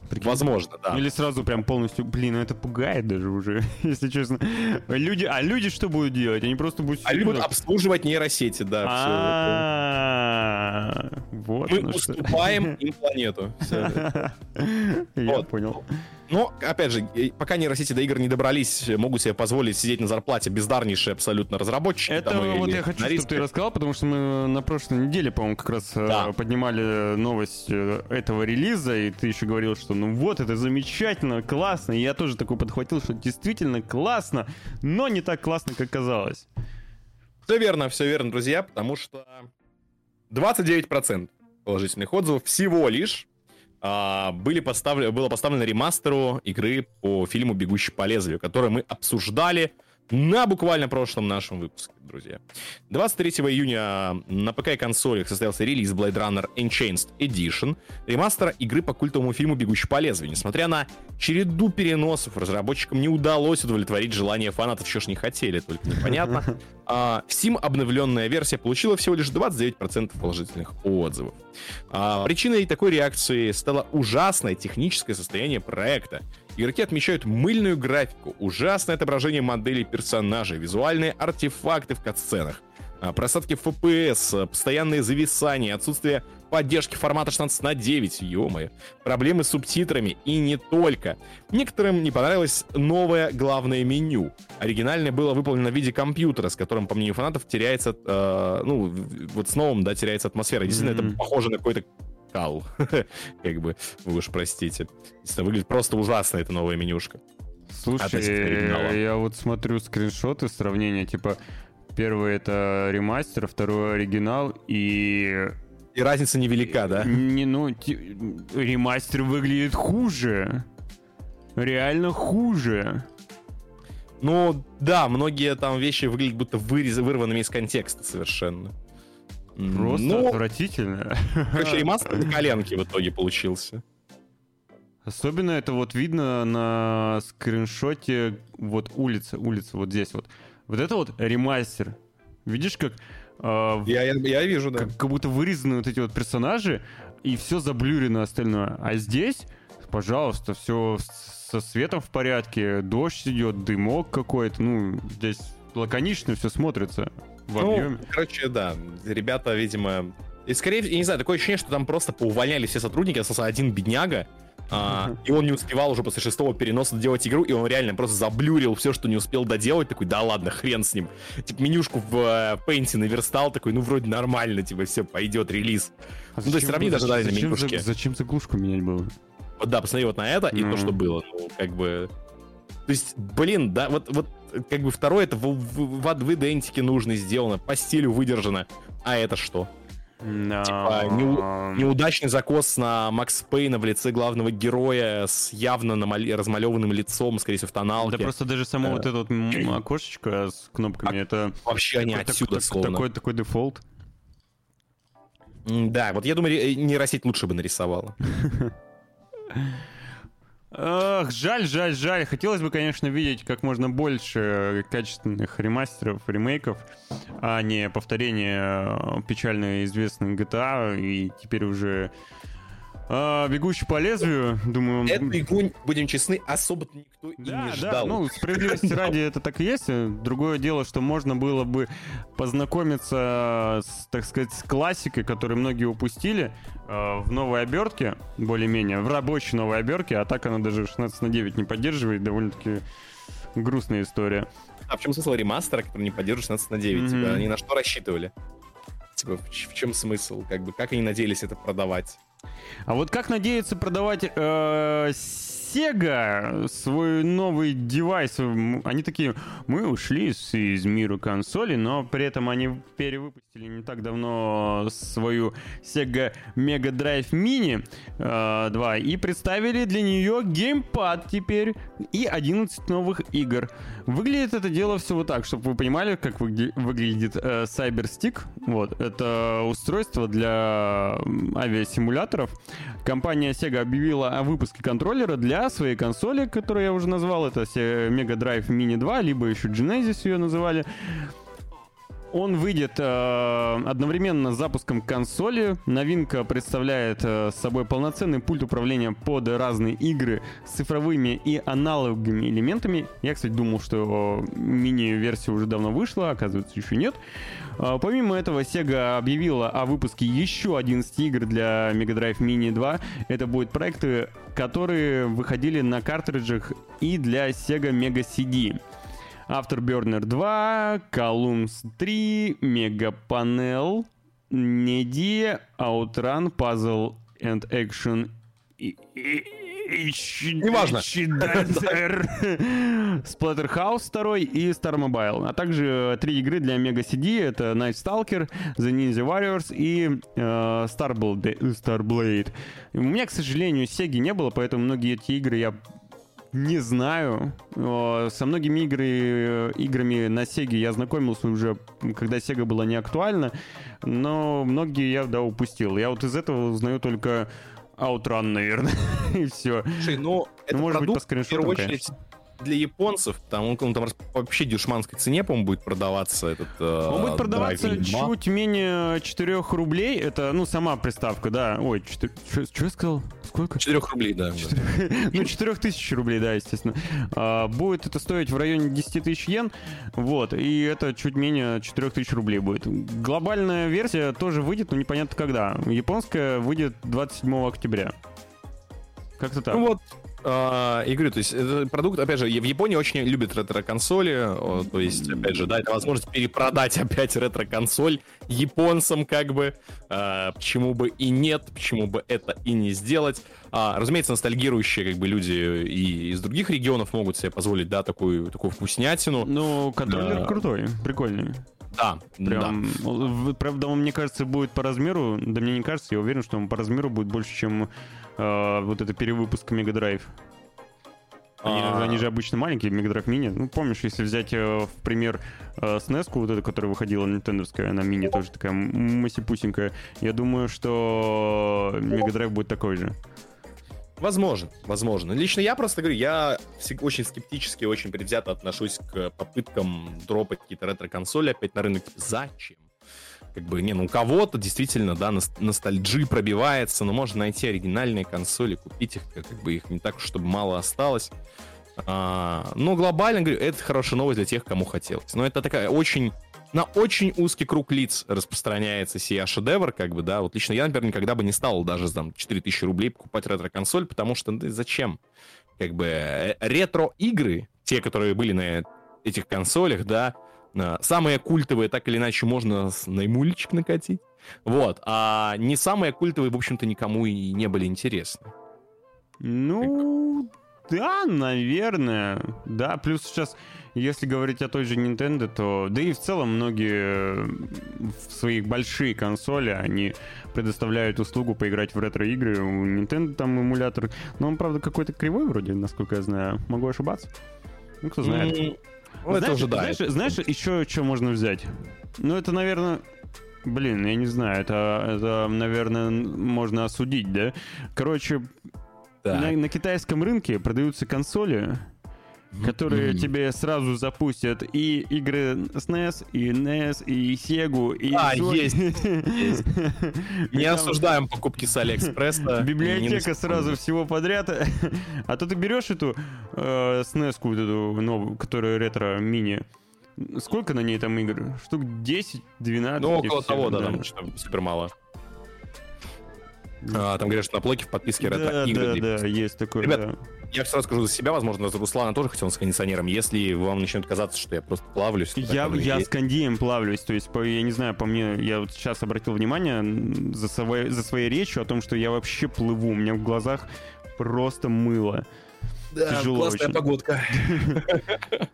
Прикинь. Возможно, да. Или сразу прям полностью, блин, это пугает даже уже, если честно. Люди, а люди что будут делать? Они просто будут... Они будут обслуживать нейросети, да. А, Вот. Мы уступаем им планету. Я Вот. понял. Но, опять же, пока нейросети до игр не добрались, могут себе позволить сидеть на зарплате бездарнейшие абсолютно разработчики. Это там, вот я хочу, чтобы ты рассказал, потому что мы на прошлой неделе, по-моему, как раз э, Да. поднимали новость э, этого релиза, и ты еще говорил, что ну вот, это замечательно, классно. И я тоже такой подхватил, что действительно классно, но не так классно, как казалось. Все верно, все верно, друзья, потому что 29% положительных отзывов всего лишь а, были поставлены, было поставлено ремастеру игры по фильму «Бегущий по лезвию», который мы обсуждали на буквально прошлом нашем выпуске, друзья. 23 июня на ПК и консолях состоялся релиз Blade Runner Enchained Edition, ремастера игры по культовому фильму «Бегущий по лезвию». Несмотря на череду переносов, разработчикам не удалось удовлетворить желание фанатов, что ж не хотели, только непонятно. А, в Steam обновленная версия получила всего лишь 29% положительных отзывов. А, причиной такой реакции стало ужасное техническое состояние проекта. Игроки отмечают мыльную графику, ужасное отображение моделей персонажей, визуальные артефакты в катсценах, а, просадки FPS, а, постоянные зависания, отсутствие поддержки формата 16 на 9, ё проблемы с субтитрами и не только. Некоторым не понравилось новое главное меню. Оригинальное было выполнено в виде компьютера, с которым, по мнению фанатов, теряется, э, ну, вот с новым, да, теряется атмосфера. Действительно, Мгм. это похоже на какой-то кал. как бы, вы уж простите. Выглядит просто ужасно эта новая менюшка. Слушай, я вот смотрю скриншоты, сравнения, типа, первый это ремастер, второй оригинал, и И разница невелика, да? Не, ну, ти- ремастер выглядит хуже. Реально хуже. Ну, да, многие там вещи выглядят будто вырез, вырванными из контекста совершенно. Просто Ну, отвратительно. короче, ремастер на коленке в итоге получился. Особенно это вот видно на скриншоте вот улица, улица вот здесь вот. Вот это вот ремастер. Видишь, как, в- Я, я, я вижу, да. как, как будто вырезаны вот эти вот персонажи, и все заблюрено остальное. А здесь, пожалуйста, все со светом в порядке, дождь идет, дымок какой-то, ну, здесь лаконично все смотрится в Ну, объеме. короче, да, ребята, видимо... И скорее, я не знаю, такое ощущение, что там просто поувольняли все сотрудники, остался один бедняга, а, и он не успевал уже после шестого переноса доделать игру, и он реально просто заблюрил все, что не успел доделать, такой, да ладно, хрен с ним. Типа менюшку в э, Paint наверстал, такой, ну вроде нормально, типа все, пойдет релиз. А ну, то есть сравни даже зачем, менюшки. за- зачем заглушку менять было? Вот да, посмотри вот на это и Ну. то, что было. Ну, как бы... То есть, блин, да, вот, вот как бы второе, это в, в, в, в идентике нужно сделано, по стилю выдержано. А это что? Типа, неу- Неудачный закос на Макс Пейна в лице главного героя с явно намале- размалеванным лицом, скорее всего, в тоналке. Да просто даже само Э. вот это вот окошечко с кнопками, А- это Вообще они такой- отсюда так- словно. такой, такой дефолт. Да, вот я думаю, ре- нейросеть лучше бы нарисовала. Ах, жаль, жаль, жаль. Хотелось бы, конечно, видеть как можно больше качественных ремастеров, ремейков, а не повторение э, печально известных GTA и теперь уже А, «Бегущий по лезвию», думаю... Эту игру, будем честны, особо никто и Да, не да, ждал. ну, справедливости ради это так и есть. Другое дело, что можно было бы познакомиться с, так сказать, с классикой, которую многие упустили э, в новой обертке, более-менее, в рабочей новой обертке, а так она даже 16 на 9 не поддерживает, довольно-таки грустная история. А в чем смысл ремастера, который не поддерживает 16 на 9? Мгм. Типа, они на что рассчитывали? Типа, в чем смысл? Как бы, как они надеялись это продавать? А вот как надеется продавать э, Sega свой новый девайс? Они такие, мы ушли с- из мира консоли, но при этом они перевыпустили не так давно свою Sega Mega Drive Mini э, 2 и представили для нее геймпад теперь и 11 новых игр. Выглядит это дело все вот так, чтобы вы понимали, как выгля- выглядит э, Cyberstick. Вот, это устройство для авиасимуляторов. Компания Sega объявила о выпуске контроллера для своей консоли, которую я уже назвал. Это Mega Drive Mini 2, либо еще Genesis ее называли. Он выйдет э, одновременно с запуском консоли. Новинка представляет э, собой полноценный пульт управления под разные игры с цифровыми и аналоговыми элементами. Я, кстати, думал, что э, мини-версия уже давно вышла, оказывается, еще нет. Э, помимо этого, Sega объявила о выпуске еще 11 игр для Mega Drive Mini 2. Это будут проекты, которые выходили на картриджах и для Sega Mega CD. Afterburner 2, Columns 3, Megapanel, Неди, Outrun, Puzzle and Action Неважно. Splatterhouse 2 и Star Mobile, а также три игры для Mega CD, это Night Stalker, The Ninja Warriors и э, Starblade. Starblade. У меня, к сожалению, Sega не было, поэтому многие эти игры я не знаю. Со многими игры, играми на Sega я знакомился уже, когда Sega была не актуальна, но многие я, да, упустил. Я вот из этого узнаю только Outrun, наверное, и все. Слушай, ну, это может быть, продукт, по в первую скриншотам, очередь, для японцев, там он, он там по вообще дешманской цене, по-моему, будет продаваться этот э, Он будет продаваться 2. чуть менее 4 рублей. Это, ну, сама приставка, да. Ой, что я сказал? Сколько? 4 рублей, да. да. Ну, 4000 рублей, да, естественно. А, Будет это стоить в районе 10 тысяч йен. Вот. И это чуть менее 4000 рублей будет. Глобальная версия тоже выйдет, но непонятно когда. Японская выйдет 27 октября. Как-то так. Ну вот, а, и говорю, то есть это продукт, опять же, в Японии очень любят ретро-консоли, то есть, опять же, да, это возможность перепродать опять ретро-консоль японцам, как бы, а, почему бы и нет, почему бы это и не сделать. А, разумеется, ностальгирующие, как бы, люди и из других регионов могут себе позволить, да, такую, такую вкуснятину. Ну, контроллер Да. крутой, прикольный. Да, да. Прям, в- правда, он, мне кажется, будет по размеру, да мне не кажется, я уверен, что он по размеру будет больше, чем э, вот это перевыпуск Mega Drive. Они, А. они же обычно маленькие, Mega Drive Mini. Ну, помнишь, если взять э, в пример э, SNES, вот эта, которая выходила нинтендовская, она мини тоже такая масипусенькая, я думаю, что Mega Drive будет такой же. Возможно, возможно. Лично я просто говорю, я очень скептически, очень предвзято отношусь к попыткам дропать какие-то ретро-консоли опять на рынок. Зачем? Как бы, не, ну у кого-то действительно, да, нос- ностальджи пробивается, но можно найти оригинальные консоли, купить их, как бы их не так, чтобы мало осталось. А, но глобально, говорю, это хорошая новость для тех, кому хотелось. Но это такая очень на очень узкий круг лиц распространяется сия шедевр, как бы, да, вот лично я, например, никогда бы не стал даже там 4000 рублей покупать ретро-консоль, потому что, ну, зачем? Как бы, э, ретро-игры, те, которые были на этих консолях, да, э, самые культовые, так или иначе, можно на эмулечек накатить, вот, а не самые культовые, в общем-то, никому и не были интересны. Ну, да, наверное. Да, плюс сейчас, если говорить о той же Nintendo, то... Да и в целом многие в своих большие консоли, они предоставляют услугу поиграть в ретро-игры. У Nintendo там эмулятор... Но он, правда, какой-то кривой вроде, насколько я знаю. Могу ошибаться. Ну, кто знает. Ну, это знаешь, уже, да. знаешь, это- знаешь, еще что можно взять? Ну, это, наверное... Блин, я не знаю, это, это, наверное, можно осудить, да? Короче, на, на китайском рынке продаются консоли, которые Мгм. тебе сразу запустят и игры SNES, и NES, и Sega, и... А, Sony. есть, Не осуждаем покупки с Алиэкспресса. Библиотека сразу всего подряд. А то ты берешь эту э, SNES, вот эту новую, которая ретро-мини. Сколько на ней там игр? Штук 10, 12? Ну, около того, да, там что-то супер мало. А, Там говорят, что на плойке в подписке Да, ретро-игры. да, да, есть такое, Ребят, да. Я сразу скажу за себя, возможно, за Руслана тоже хотел с кондиционером. Если вам начнет казаться, что я просто плавлюсь, Я, я есть. с кондеем плавлюсь, то есть, по, я не знаю, по мне, я вот сейчас обратил внимание за, своей, за своей речью о том, что я вообще плыву, у меня в глазах просто мыло. Да, тяжело классная очень. погодка.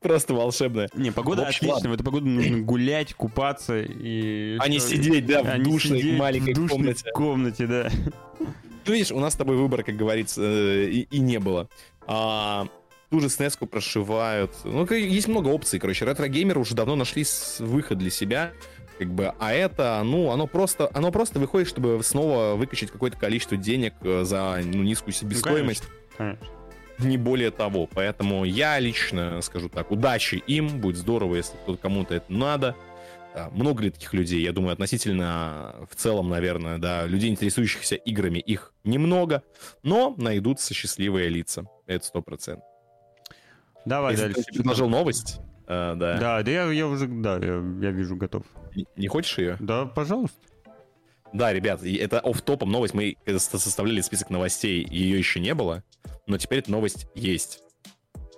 Просто волшебная. Не, погода В общем, отличная, ладно. в эту погоду нужно гулять, купаться и... А не сидеть, да, в а душной сидеть маленькой в душной комнате. комнате, да. Ну, видишь, у нас с тобой выбора, как говорится, э, и, и не было. А, ту же SNES прошивают. Ну, есть много опций. Короче, ретро-геймеры уже давно нашли выход для себя. Как бы, а это, ну, оно просто, оно просто выходит, чтобы снова выкачать какое-то количество денег э, за ну, низкую себестоимость. Конечно. Не более того. Поэтому я лично скажу так, удачи им, будет здорово, если кто- кому-то это надо. Много ли таких людей? Я думаю, относительно в целом, наверное, да, людей, интересующихся играми, их немного, но найдутся счастливые лица. Это сто процентов. Давай Если дальше. ты предложил новость, э, да, Да, да, я, я уже, да, я, я вижу, готов. не- не хочешь ее? Да, пожалуйста. Да, ребят, это оф топом новость. Мы э, со- составляли список новостей, ее еще не было, но теперь эта новость есть.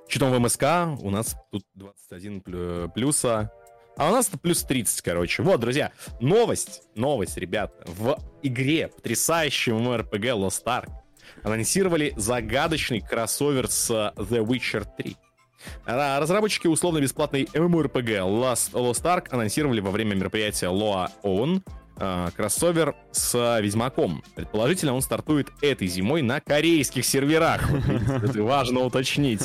Читом в МСК у нас тут 21 плю- плюса, а у нас плюс 30, короче. Вот, друзья, новость, новость, ребят. В игре потрясающем RPG Lost Ark анонсировали загадочный кроссовер с The Witcher 3. А, Разработчики условно-бесплатной MMORPG Lost, Lost Ark анонсировали во время мероприятия Loa Own а, кроссовер с Ведьмаком. Предположительно, он стартует этой зимой на корейских серверах. Это важно уточнить.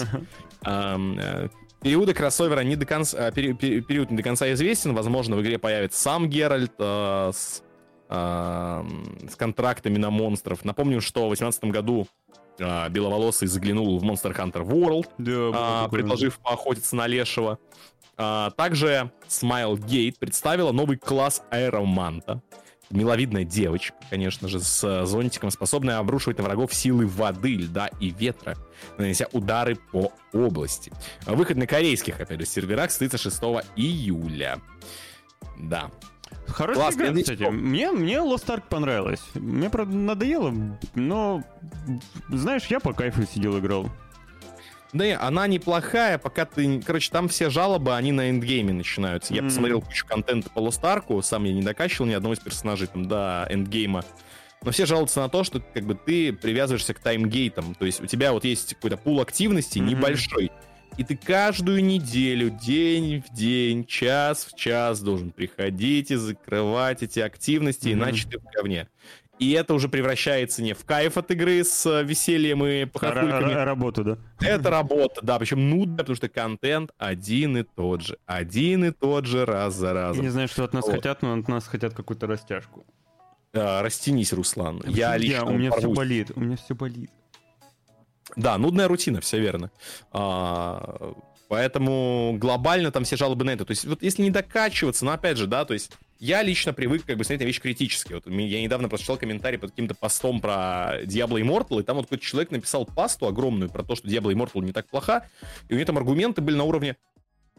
Э, Периоды кроссовера не до конца, пери- период не до конца известен. Возможно, в игре появится сам Геральт э, с, ам, с контрактами на монстров. Напомню, что в 2018 году а, Беловолосый заглянул в Monster Hunter World, Да, а, предложив поохотиться на Лешего. А, также Smilegate представила новый класс Аэроманта. Миловидная девочка, конечно же, с э, зонтиком, способная обрушивать на врагов силы воды, льда и ветра, нанеся удары по области. Выход на корейских, опять же, серверах состоится 6 июля. Да. Хорошая Классно, игра, я кстати. не Мне, мне Lost Ark понравилась. Мне, правда, надоело, но, знаешь, я по кайфу сидел играл. Да, она неплохая, пока ты... Короче, там все жалобы, они на эндгейме начинаются. Я Мгм. посмотрел кучу контента по Ark, сам я не докачивал ни одного из персонажей там до эндгейма. Но все жалуются на то, что как бы ты привязываешься к таймгейтам. То есть у тебя вот есть какой-то пул активности Мгм. небольшой. И ты каждую неделю, день в день, час в час должен приходить и закрывать эти активности, Мгм. иначе ты в говне. И это уже превращается не в кайф от игры с э, весельем и похохульками, р- Работу, да. это работа, да, причем нудно, потому что контент один и тот же. Один и тот же раз за Я разом. не знаю, что от нас Вот. хотят, но от нас хотят какую-то растяжку. А, растянись, Руслан. Я лично у меня все порвусь. болит, у меня все болит. Да, нудная рутина, все верно. А, поэтому глобально там все жалобы на это. То есть вот если не докачиваться, но опять же, да, то есть я лично привык как бы смотреть на вещи критически. Вот я недавно прочитал комментарий под каким-то постом про Diablo Immortal, и там вот какой-то человек написал пасту огромную про то, что Diablo Immortal не так плоха, и у него там аргументы были на уровне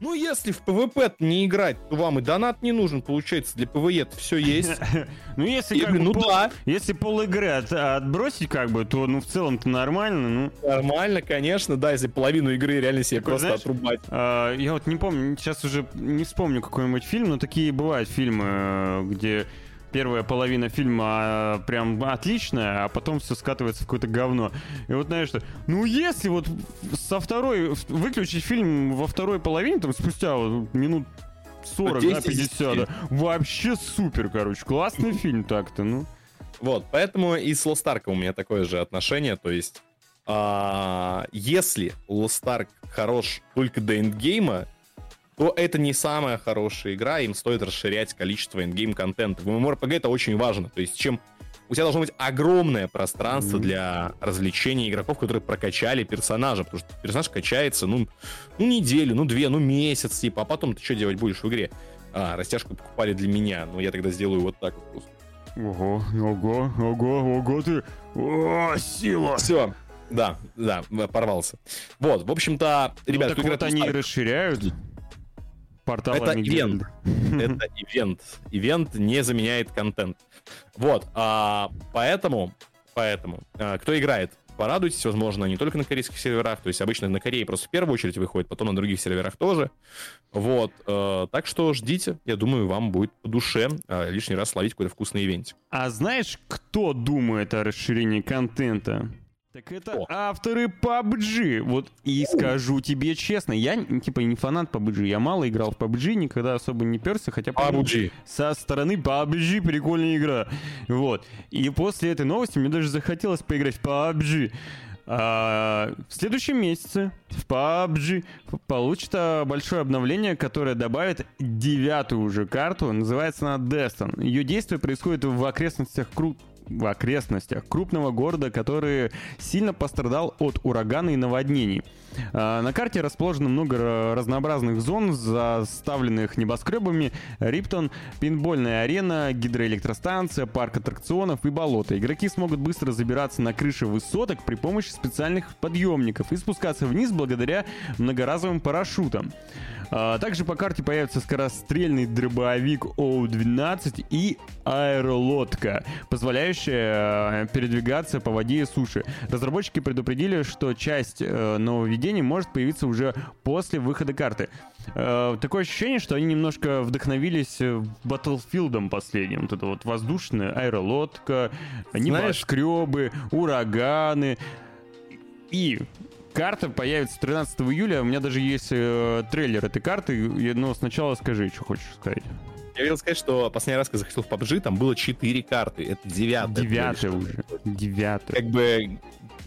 ну, если в PvP не играть, то вам и донат не нужен, получается, для PvE все есть. Ну, если как бы ну да, Если пол игры от- отбросить, как бы, то, ну, в целом-то нормально, ну. нормально, конечно, да, если половину игры реально себе просто отрубать. А, я вот не помню, сейчас уже не вспомню какой-нибудь фильм, но такие бывают фильмы, э, где первая половина фильма а, прям отличная, а потом все скатывается в какое-то говно. И вот знаешь что, ну если вот со второй, выключить фильм во второй половине, там спустя вот минут 40, да, 10 из 50, да, вообще супер, короче, классный фильм так-то, ну. Вот, поэтому и с Ark у меня такое же отношение, то есть а, если Ark хорош только до endgame а, то это не самая хорошая игра, им стоит расширять количество endgame контента. В MMORPG это очень важно, то есть чем у тебя должно быть огромное пространство для развлечения игроков, которые прокачали персонажа, потому что персонаж качается, ну, ну неделю, ну две, ну месяц, типа, а потом ты что делать будешь в игре? А, растяжку покупали для меня, ну я тогда сделаю вот так вот просто. Ого, ого, ого, ого ты. О, сила. Все, да, да, порвался. Вот, в общем-то, ребят, ну, так вот они расширяют порталами Это ивент. Это ивент. Ивент не заменяет контент. Вот, а, поэтому, поэтому, а, кто играет, порадуйтесь, возможно, не только на корейских серверах, то есть обычно на Корее просто в первую очередь выходит, потом на других серверах тоже. Вот, э, так что ждите, я думаю, вам будет по душе э, лишний раз словить какой-то вкусный ивент. А знаешь, кто думает о расширении контента? Так это О. авторы PUBG. Вот и скажу тебе честно, я типа не фанат PUBG, я мало играл в PUBG, никогда особо не перся, хотя PUBG. со стороны PUBG прикольная игра. Вот. И после этой новости мне даже захотелось поиграть в PUBG. А, в следующем месяце в PUBG получится большое обновление, которое добавит девятую уже карту. Называется она Destin. Ее действие происходит в окрестностях Крут в окрестностях крупного города, который сильно пострадал от урагана и наводнений. А, на карте расположено много разнообразных зон, заставленных небоскребами. Риптон, пинбольная арена, гидроэлектростанция, парк аттракционов и болото. Игроки смогут быстро забираться на крыши высоток при помощи специальных подъемников и спускаться вниз благодаря многоразовым парашютам. А, также по карте появится скорострельный дробовик Оу-12 и аэролодка, позволяющая э, передвигаться по воде и суше. Разработчики предупредили, что часть э, нововведений может появиться уже после выхода карты. Э, такое ощущение, что они немножко вдохновились Battlefield последним. Вот это вот воздушная аэролодка, небоскребы, ураганы. И Карта появится 13 июля. У меня даже есть э, трейлер этой карты. Но сначала скажи, что хочешь сказать. Я хотел сказать, что последний раз, когда заходил в PUBG, там было 4 карты. Это девятая. Девятая уже. Девятая. Как бы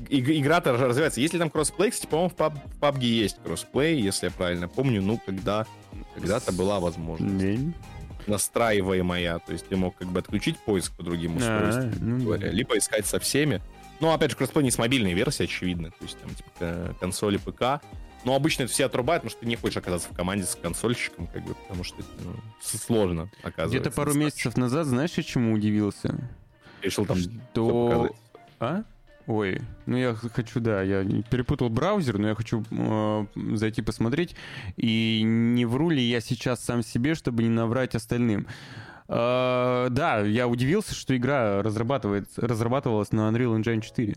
игра-то развивается. Если там crossplay, кстати, по-моему, в, PUB, в PUBG есть crossplay, если я правильно помню, ну, когда когда-то была возможность. День настраиваемая, то есть ты мог как бы отключить поиск по другим устройствам, а, ну, либо искать со всеми. Ну, опять же, кроссплей не с мобильной версии, очевидно. То есть там, типа, консоли ПК. Но обычно это все отрубают, потому что ты не хочешь оказаться в команде с консольщиком, как бы, потому что ну, сложно, оказывается. Где-то пару месяцев назад, знаешь, я чему удивился? Решил там что... А? Ой, ну я хочу, да, я перепутал браузер, но я хочу э, зайти посмотреть, и не вру ли я сейчас сам себе, чтобы не наврать остальным. Uh, да, я удивился, что игра разрабатывается, разрабатывалась на Unreal Engine 4.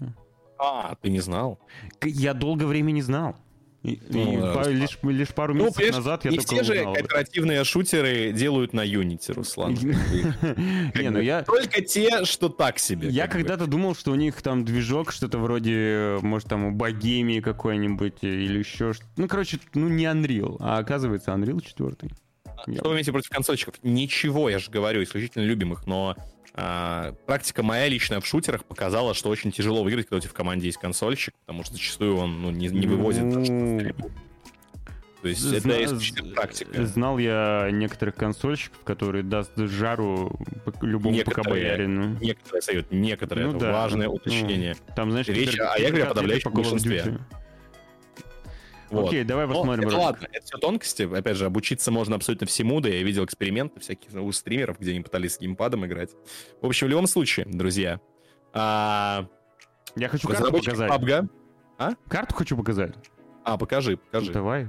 А, ты не знал? Я долгое время не знал. И, ну, и да, по, лишь, лишь пару ну, месяцев назад я не только все же кооперативные шутеры делают на Unity, Руслан. Не, ну я... Только те, что так себе. Я когда-то думал, что у них там движок что-то вроде, может, там у Богемии какой-нибудь или еще что Ну, короче, ну не Unreal, а оказывается Unreal 4. Что вы имеете против консольщиков? Ничего, я же говорю, исключительно любимых, но а, практика моя личная в шутерах показала, что очень тяжело выиграть, когда у тебя в команде есть консольщик, потому что зачастую он ну, не, не вывозит ну... То есть Зна- это исключительно практика. Знал я некоторых консольщиков, которые даст жару любому ПК-боярину. Некоторые соют, некоторые. Ну, это да, важное ну, уточнение. Там, знаешь, Речь, а я говорю о подавляющем большинстве. Вот. Окей, давай посмотрим. это ладно, это все тонкости. Опять же, обучиться можно абсолютно всему, да я видел эксперименты всяких у стримеров, где они пытались с геймпадом играть. В общем, в любом случае, друзья. А... Я хочу карту показать. PUBG. А? Карту хочу показать. А, покажи, покажи. Давай.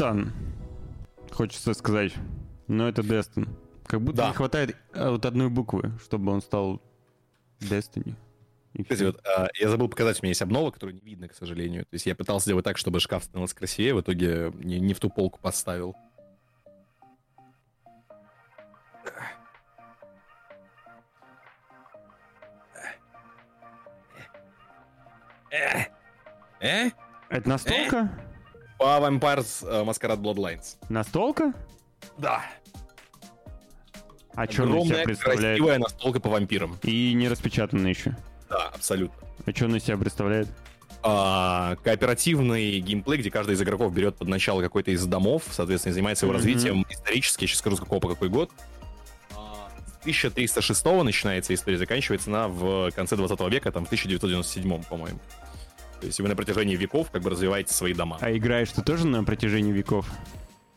Дустан, хочется сказать. Но это Дестин. Как будто да. не хватает э, вот одной буквы, чтобы он стал Destiny. Кстати, вот, а, я забыл показать, у меня есть обнова, которую не видно, к сожалению. То есть я пытался сделать так, чтобы шкаф становился красивее, в итоге не, не в ту полку поставил. Э? Э? Это настолка? По Vampires э, Masquerade Bloodlines. Настолка? Да. А что она из себя Огромная, представляет? красивая настолка по вампирам. И не распечатана еще. Да, абсолютно. А что она из себя представляет? а, кооперативный геймплей, где каждый из игроков берет под начало какой-то из домов, соответственно, занимается его Мгм. развитием исторически. Я сейчас скажу, с какого по какой год. А, С 1306 начинается история, заканчивается она в конце 20 века, там, в 1997, по-моему. То есть вы на протяжении веков как бы развиваете свои дома. А играешь ты тоже на протяжении веков?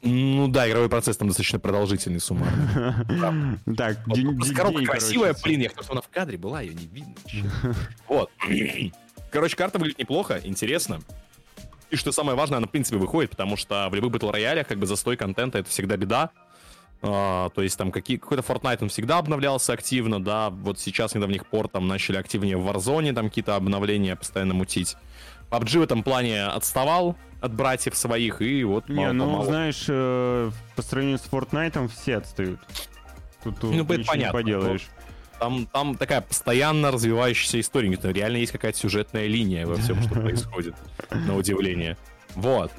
Ну да, игровой процесс там достаточно продолжительный, суммарно. Так, коробка красивая, блин, я хотел, чтобы она в кадре была, ее не видно. Вот. Короче, карта выглядит неплохо, интересно. И что самое важное, она в принципе выходит, потому что в любых батл роялях как бы застой контента это всегда беда. А, то есть там какие, какой-то Fortnite он всегда обновлялся активно, да, вот сейчас недавних пор там начали активнее в Warzone там какие-то обновления постоянно мутить. PUBG в этом плане отставал от братьев своих, и вот Не, ну, мало-помалу- знаешь, э, по сравнению с Fortnite все отстают. Тут, тут Ну, это понятно, не поделаешь. Там, там такая постоянно развивающаяся история. Там реально есть какая-то сюжетная линия во всем, что происходит, на удивление. Вот.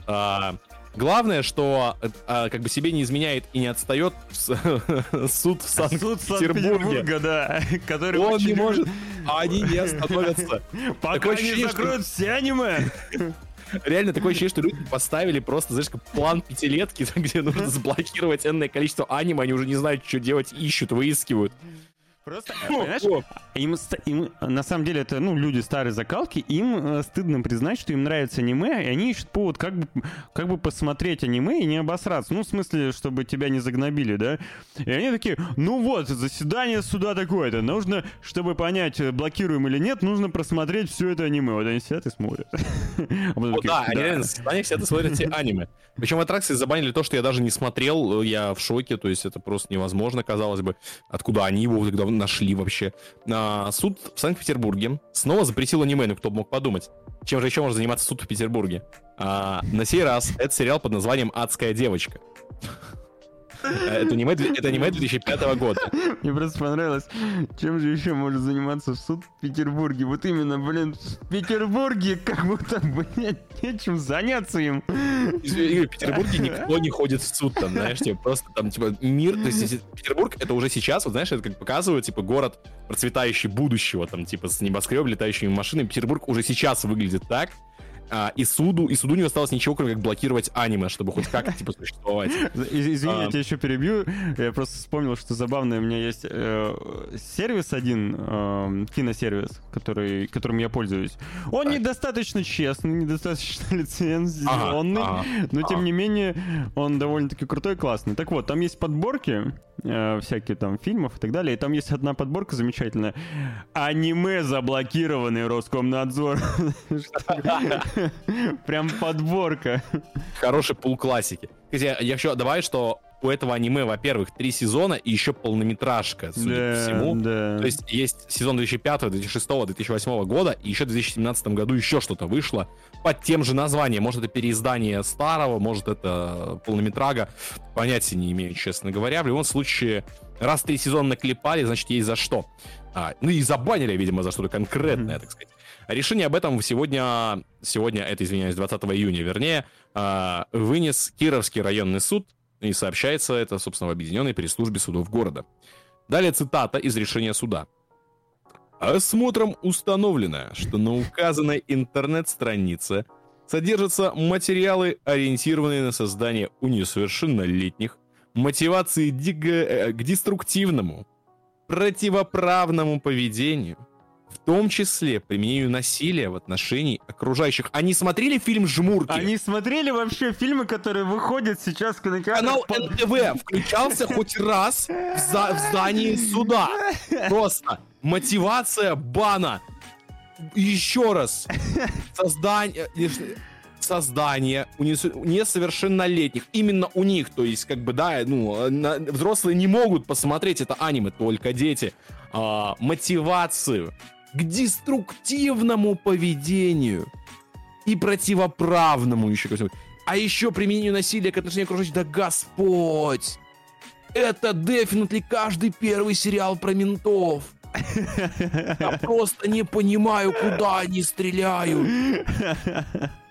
Главное, что а, как бы себе не изменяет и не отстает суд в Санкт-Петербурге. Да, который Он не может, а они не остановятся. Пока не закроют все аниме. Реально такое ощущение, что люди поставили просто, знаешь, как план пятилетки, где нужно заблокировать энное количество аниме, они уже не знают, что делать, ищут, выискивают. Просто, понимаешь, о, им, им, на самом деле это, ну, люди старой закалки, им э, стыдно признать, что им нравится аниме, и они ищут повод как бы, как бы посмотреть аниме и не обосраться. Ну, в смысле, чтобы тебя не загнобили, да? И они такие, ну вот, заседание суда такое-то, нужно, чтобы понять, э, блокируем или нет, нужно просмотреть все это аниме. Вот они сидят и смотрят. А да, они реально заседаниях сидят и смотрят все аниме. Причем аттракции забанили то, что я даже не смотрел, э, я в шоке, то есть это просто невозможно, казалось бы. Откуда они его тогда нашли вообще? А, суд в Санкт-Петербурге снова запретил аниме, ну кто бы мог подумать. Чем же еще может заниматься суд в Петербурге? А, на сей раз это сериал под названием «Адская девочка». Это аниме, это аниме 2005 года. Мне просто понравилось, чем же еще может заниматься суд в Петербурге. Вот именно, блин, в Петербурге как будто, блядь, нечем заняться им. В Петербурге никто не ходит в суд, там, знаешь, типа, просто там, типа, мир, то есть Петербург, это уже сейчас, вот, знаешь, это как показывают, типа, город процветающий будущего, там, типа, с небоскреб, летающими машинами, Петербург уже сейчас выглядит так, а, и суду, и суду не осталось ничего, кроме как блокировать аниме, чтобы хоть как-то, типа, существовать. Из- Извини, я А. тебя еще перебью. Я просто вспомнил, что забавно. У меня есть э, сервис один, э, киносервис, который, которым я пользуюсь. Он недостаточно честный, недостаточно лицензионный, но тем не менее он довольно-таки крутой и классный. Так вот, там есть подборки э, всякие там фильмов и так далее. И там есть одна подборка замечательная. Аниме заблокированный Роскомнадзор. Прям подборка. Хороший пул классики. Хотя я еще добавлю, что у этого аниме, во-первых, три сезона и еще полнометражка, судя по всему. да. То есть есть сезон 2005, 2006, 2008 года, и еще в 2017 году еще что-то вышло под тем же названием. Может, это переиздание старого, может, это полнометрага. Понятия не имею, честно говоря. В любом случае, раз три сезона наклепали, значит, есть за что. А, ну и забанили, видимо, за что-то конкретное, Мгм. так сказать. Решение об этом сегодня, сегодня, это, извиняюсь, 20 июня, вернее, а, вынес Кировский районный суд, и сообщается это, собственно, в объединенной пресс-службе судов города. Далее цитата из решения суда. Осмотром установлено, что на указанной интернет-странице содержатся материалы, ориентированные на создание у несовершеннолетних мотивации э, к деструктивному, противоправному поведению, в том числе применению насилия в отношении окружающих. Они смотрели фильм «Жмурки»? Они смотрели вообще фильмы, которые выходят сейчас в кинотеатрах? Канал по- НТВ включался хоть раз в, за- в здании суда. Просто мотивация бана. Еще раз. Создание... Создание несовершеннолетних. Именно у них. То есть, как бы, да, ну, на- взрослые не могут посмотреть это аниме, только дети. А, мотивацию к деструктивному поведению и противоправному еще ко всему. А еще применению насилия к отношению окружающих. Да Господь! Это definitely каждый первый сериал про ментов. Я просто не понимаю, куда они стреляют.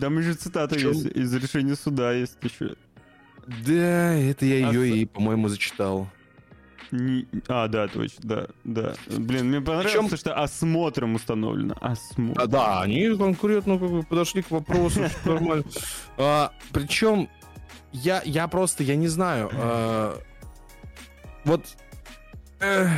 Там еще цитата есть из решения суда, есть еще. Да, это я А ее и, по-моему, зачитал. Не- А, да, точно, да, да. Блин, мне понравилось, Причем- что осмотром установлено. Осмотр. А, да, они конкретно как бы подошли к вопросу, что нормально. А, причем я, я просто, я не знаю, а, вот эх,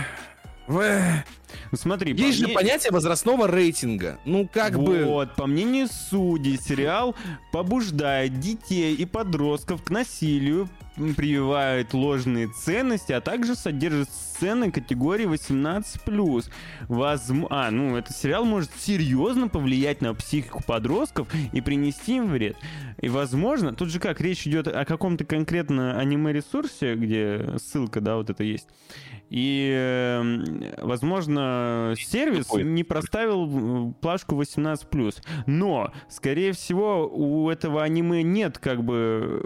эх, Ну, смотри, есть же мне- понятие возрастного рейтинга. Ну, как бы... Вот, по мнению судей, сериал побуждает детей и подростков к насилию, прививает ложные ценности, а также содержит сцены категории 18+. Возм... А, ну, этот сериал может серьезно повлиять на психику подростков и принести им вред. И, возможно, тут же как, речь идет о каком-то конкретно аниме-ресурсе, где ссылка, да, вот это есть. И, эм, сервис Какой? не проставил плашку 18+. Но, скорее всего, у этого аниме нет как бы...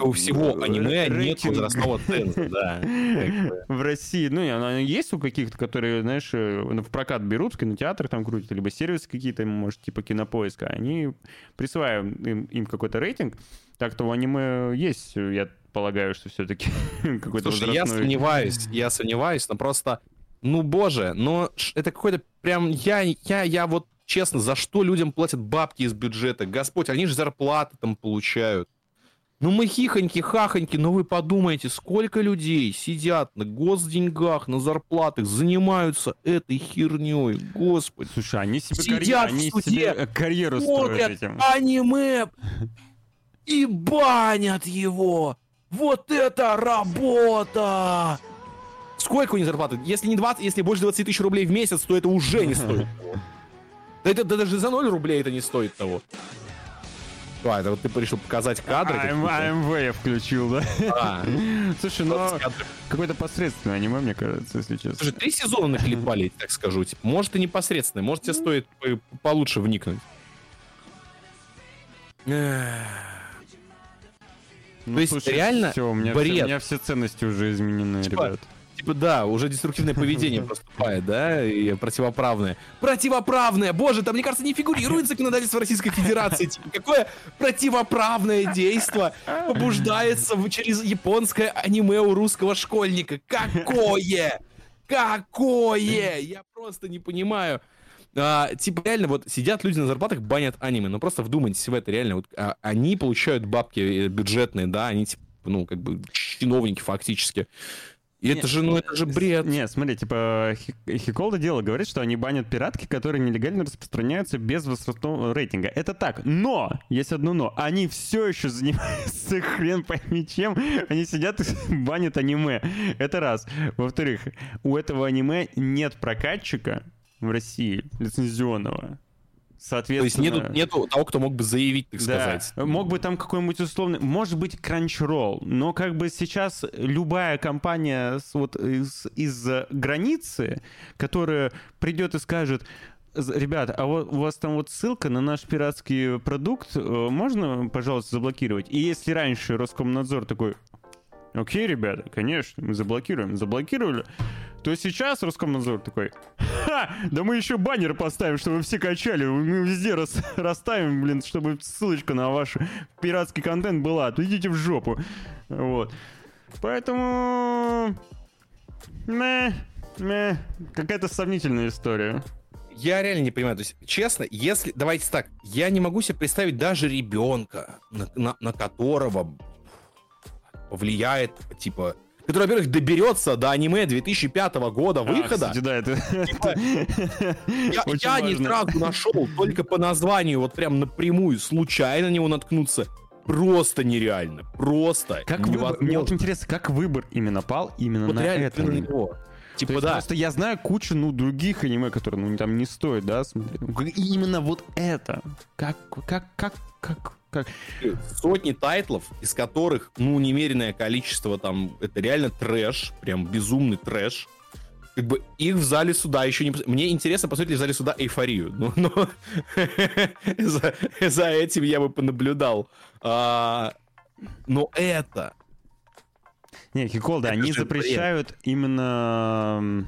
У всего аниме нет рейтинга возрастного ценза, да. В России. Ну, она есть у каких-то, которые, знаешь, э, в прокат берут, в кинотеатр там крутят, либо сервисы какие-то, может, типа кинопоиска, они присваивают им, им какой-то рейтинг. Так-то у аниме есть, я полагаю, что все-таки какой-то Слушай, я сомневаюсь, я сомневаюсь, но просто, ну боже, но это какой-то прям, я, я, я вот честно, за что людям платят бабки из бюджета? Господь, они же зарплаты там получают. Ну мы хихоньки, хахоньки, но вы подумайте, сколько людей сидят на госденьгах, на зарплатах, занимаются этой херней, господи. Слушай, они себе, Сидят карьеру, в они суде, себе э, карьеру строят этим. аниме и банят его. Вот это работа! Сколько у них зарплаты? Если не 20, если больше 20 тысяч рублей в месяц, то это уже не стоит. Да это да даже за 0 рублей это не стоит того. А, это вот ты решил показать кадры? АМВ я включил, да? А, Слушай, ну, какое-то посредственное аниме, мне кажется, если честно. Слушай, три сезона наклепали, так скажу. Типа, может и непосредственно, может тебе стоит по- получше вникнуть. Ну, То есть реально всё, у меня, бред. Все, у меня все ценности уже изменены, Типа, ребят. Типа, да, уже деструктивное поведение проступает, да, и противоправное. Противоправное! Боже, там, мне кажется, не фигурирует законодательство Российской Федерации. Типа, какое противоправное действие побуждается через японское аниме у русского школьника? Какое? Какое? Я просто не понимаю. А, типа, реально, вот сидят люди на зарплатах, банят аниме. Ну, просто вдумайтесь в это, реально. Вот, а, они получают бабки э, бюджетные, да, они, типа, ну, как бы, чиновники фактически. И это же, ну, это же бред. Не, смотри, типа, Хи- Хиколда дело говорит, что они банят пиратки, которые нелегально распространяются без возрастного рейтинга. Это так, но, есть одно но, они все еще занимаются хрен пойми чем, они сидят и банят аниме. Это раз. Во-вторых, у этого аниме нет прокатчика в России лицензионного. То есть Соответственно... нету, нету того, кто мог бы заявить, так Да, сказать. мог бы там какой-нибудь условный, может быть, Crunchyroll, но как бы сейчас любая компания с- вот из, из границы, которая придет и скажет, «З- Ребят, а вот у вас там вот ссылка на наш пиратский продукт, э, можно, пожалуйста, заблокировать? И если раньше Роскомнадзор такой, окей, ребята, конечно, мы заблокируем, заблокировали, то сейчас Роскомнадзор такой, ха, да мы еще баннеры поставим, чтобы все качали, мы везде рас- расставим, блин, чтобы ссылочка на ваш пиратский контент была, то идите в жопу. Вот. Поэтому... Мэ, мэ, какая-то сомнительная история. Я реально не понимаю. То есть, честно, если... Давайте так. Я не могу себе представить даже ребенка, на, на- на которого повлияет, типа... Который, во-первых, доберется до аниме 2005 года А, выхода. кстати, да, это... Я, очень я не сразу нашел, только по названию, вот прям напрямую, случайно на него наткнуться. Просто нереально. Просто Как выбор, невозможно. мне вот интересно, как выбор именно пал именно Вот на реально это? именно аниме? его. То Типа, есть да. Просто я знаю кучу, ну, других аниме, которые, ну, там не стоят, да, смотреть. Ну, как- Именно вот это. Как, как, как, как, Как? Сотни тайтлов, из которых, ну, немеренное количество там, это реально трэш, прям безумный трэш. Как бы их в зале суда еще не... Мне интересно посмотреть в зале суда эйфорию. Но, но за, за этим я бы понаблюдал. А, но это... Не, Хиколда, они запрещают именно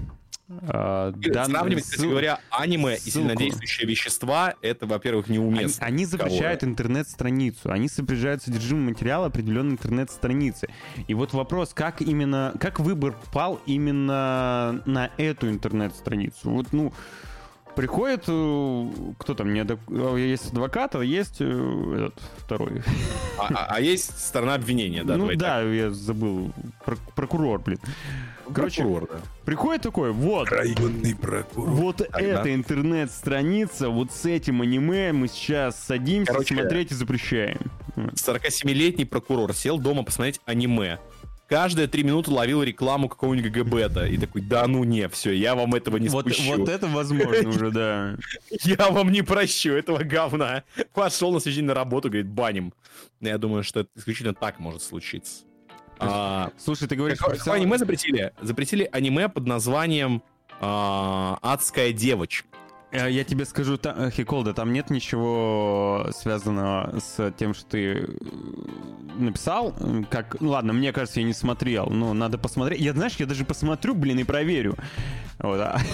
а, дан... Сравнивать, кстати говоря, аниме ссылку. и сильнодействующие вещества, это, во-первых, неуместно. Они, они запрещают интернет-страницу, они сопряжают содержимое материала определенной интернет-страницы. И вот вопрос, как именно, как выбор пал именно на эту интернет-страницу? Вот, ну, приходит, э, кто там, не адвок... Э, есть адвокат, а есть э, этот, второй. А, а, а есть сторона обвинения, да? Ну да, так. я забыл. Прокурор, блин. Короче, прокурор, да. приходит такой, вот. Районный прокурор. Вот ага. эта интернет-страница, вот с этим аниме мы сейчас садимся Короче, смотреть и запрещаем. 47-летний прокурор сел дома посмотреть аниме каждые три минуты ловил рекламу какого-нибудь ГГБ-то. И такой, да ну не, все, я вам этого не вот, спущу. Вот это возможно уже, да. Я вам не прощу этого говна. Пошел на на работу, говорит, баним. Я думаю, что это исключительно так может случиться. А, Слушай, ты говоришь... Какое, какое аниме запретили? Запретили аниме под названием а, «Адская девочка». Э, я тебе скажу, та, Хиколда, там нет ничего связанного с тем, что ты э, написал. Как, ну ладно, мне кажется, я не смотрел, но надо посмотреть. Я, знаешь, я даже посмотрю, блин, и проверю. Вот, а...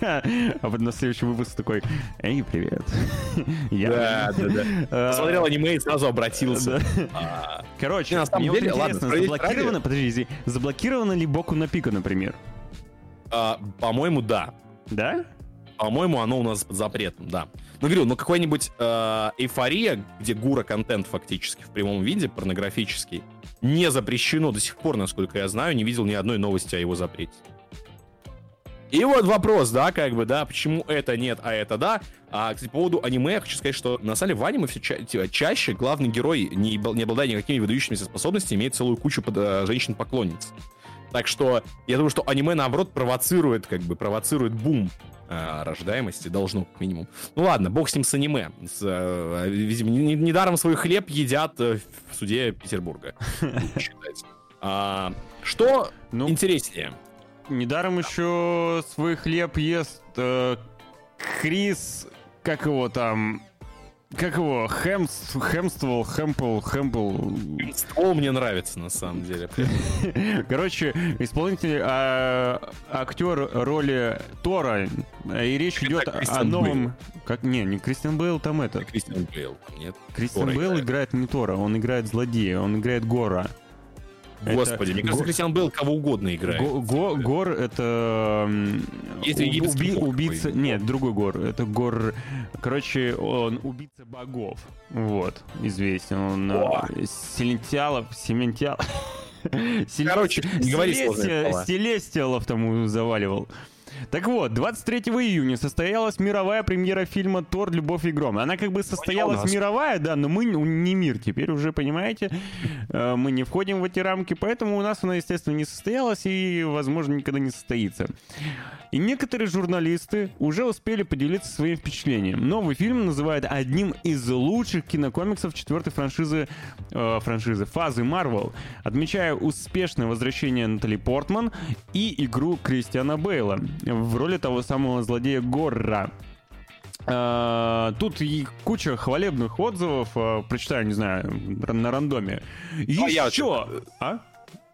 А потом на следующем выпуске такой, эй, привет. Я... Да, да, да. А, Посмотрел аниме и сразу обратился. А. Короче, на самом деле, интересно, заблокировано, подожди, заблокировано ли Боку на Пика, например? По-моему, да. Да? По-моему, оно у нас под запретом, да. Ну, говорю, ну какой-нибудь э, эйфория, где гура-контент фактически в прямом виде, порнографический, не запрещено до сих пор, насколько я знаю, не видел ни одной новости о его запрете. И вот вопрос, да, как бы, да, почему это нет, а это да. А, кстати, по поводу аниме, я хочу сказать, что на самом деле в аниме все ча- типа, чаще главный герой, не, не обладая никакими выдающимися способностями, имеет целую кучу под, э, женщин-поклонниц. Так что я думаю, что аниме, наоборот, провоцирует, как бы, провоцирует бум э, рождаемости, должно, как минимум. Ну ладно, бог с ним с аниме. С, э, видимо, недаром свой хлеб едят э, в суде Петербурга. А, что ну, интереснее? Недаром еще свой хлеб ест э, Крис, как его там, как его, Хэмс, Хэмствол, Хэмпл, Хэмпл. Хэмствол мне нравится, на самом деле. Короче, исполнитель, а, актер роли Тора, и речь идет о новом... Как, не, не Кристиан Бейл, там это... Кристиан Бейл, нет. Кристиан Бейл играет не Тора, он играет злодея, он играет Гора. Господи, это... мне кажется, Кристиан Бейл кого угодно играет. Го Го Гор это... Есть уби убийца... Такой. Нет, другой Гор. Это Гор... Короче, он убийца богов. Вот, известен. Он О! Селентиалов... Сементиалов... Короче, не говори Селестиалов тому заваливал. Так вот, 23 июня состоялась мировая премьера фильма «Тор. Любовь и гром». Она как бы состоялась мировая, да, но мы не мир теперь уже, понимаете? Э, мы не входим в эти рамки, поэтому у нас она, естественно, не состоялась и, возможно, никогда не состоится. И некоторые журналисты уже успели поделиться своим впечатлением. Новый фильм называют одним из лучших кинокомиксов четвертой франшизы, э, франшизы фазы Marvel, отмечая успешное возвращение Натали Портман и игру Кристиана Бейла в роли того самого злодея Горра. Uh, тут и куча хвалебных отзывов. Uh, прочитаю, не знаю, на рандоме. Еще... А? а?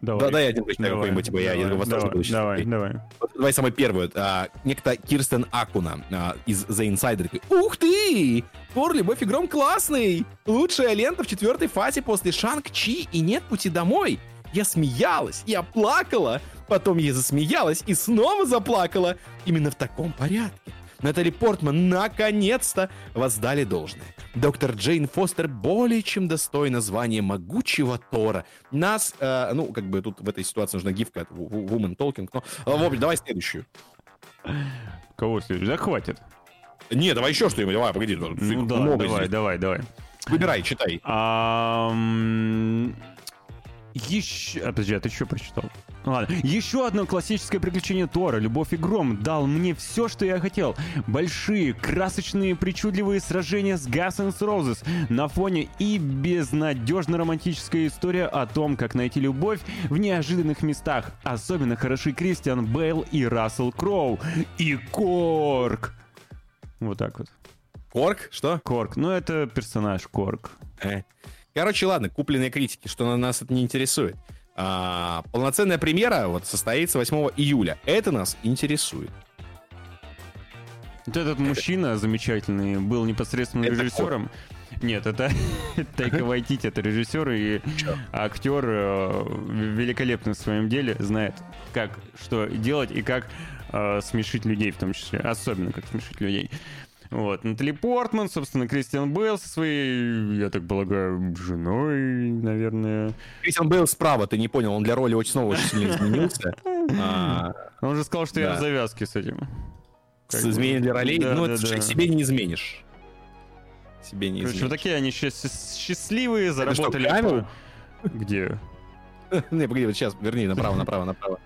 Давай. Да, да, я один прочитаю какой-нибудь, типа, я, я давай, буду сейчас. Давай, давай. Давай самый первый. А, некто Кирстен Акуна а, из The Insider. Ух ты! Твор Любовь и Гром классный! Лучшая лента в четвертой фазе после Шанг-Чи и нет пути домой. Я смеялась, я плакала, потом я засмеялась и снова заплакала. Именно в таком порядке. Натали Портман наконец-то воздали должное. Доктор Джейн Фостер более чем достойна звания могучего Тора. Нас, э, ну, как бы тут в этой ситуации нужна гифка от Woman Talking, но, э, в общем, давай следующую. Кого следующую? Да хватит. Не, давай еще что-нибудь, давай, погоди. Ну, да, давай, здесь. давай, давай. Выбирай, читай. А, Еще... А, подожди, а ты что прочитал? Ладно. Еще одно классическое приключение Тора «Любовь и гром» дал мне все, что я хотел. Большие, красочные, причудливые сражения с Guns Roses на фоне и безнадежно романтическая история о том, как найти любовь в неожиданных местах. Особенно хороши Кристиан Бейл и Рассел Кроу. И Корк. Вот так вот. Корк? Что? Корк. Ну, это персонаж Корк. Э. Короче, ладно, купленные критики, что на нас это не интересует. А, полноценная премьера вот состоится 8 июля. Это нас интересует. Вот этот мужчина замечательный был непосредственно Это режиссером. Нет, это Тайка Вайтити, это режиссер и актер э, великолепный в своем деле, знает, как что делать и как э, смешить людей в том числе, особенно как смешить людей. Вот, Натали Портман, собственно, Кристиан Бейл со своей, я так полагаю, женой, наверное. Кристиан Бейл справа, ты не понял, он для роли очень снова очень сильно изменился. А, Он же сказал, что я в завязке с этим. С изменением для ролей, ну себе не изменишь. Себе не Короче, вот изменишь. такие они счаст- счастливые, заработали. Где? Не, погоди, вот сейчас, верни, направо, направо, направо.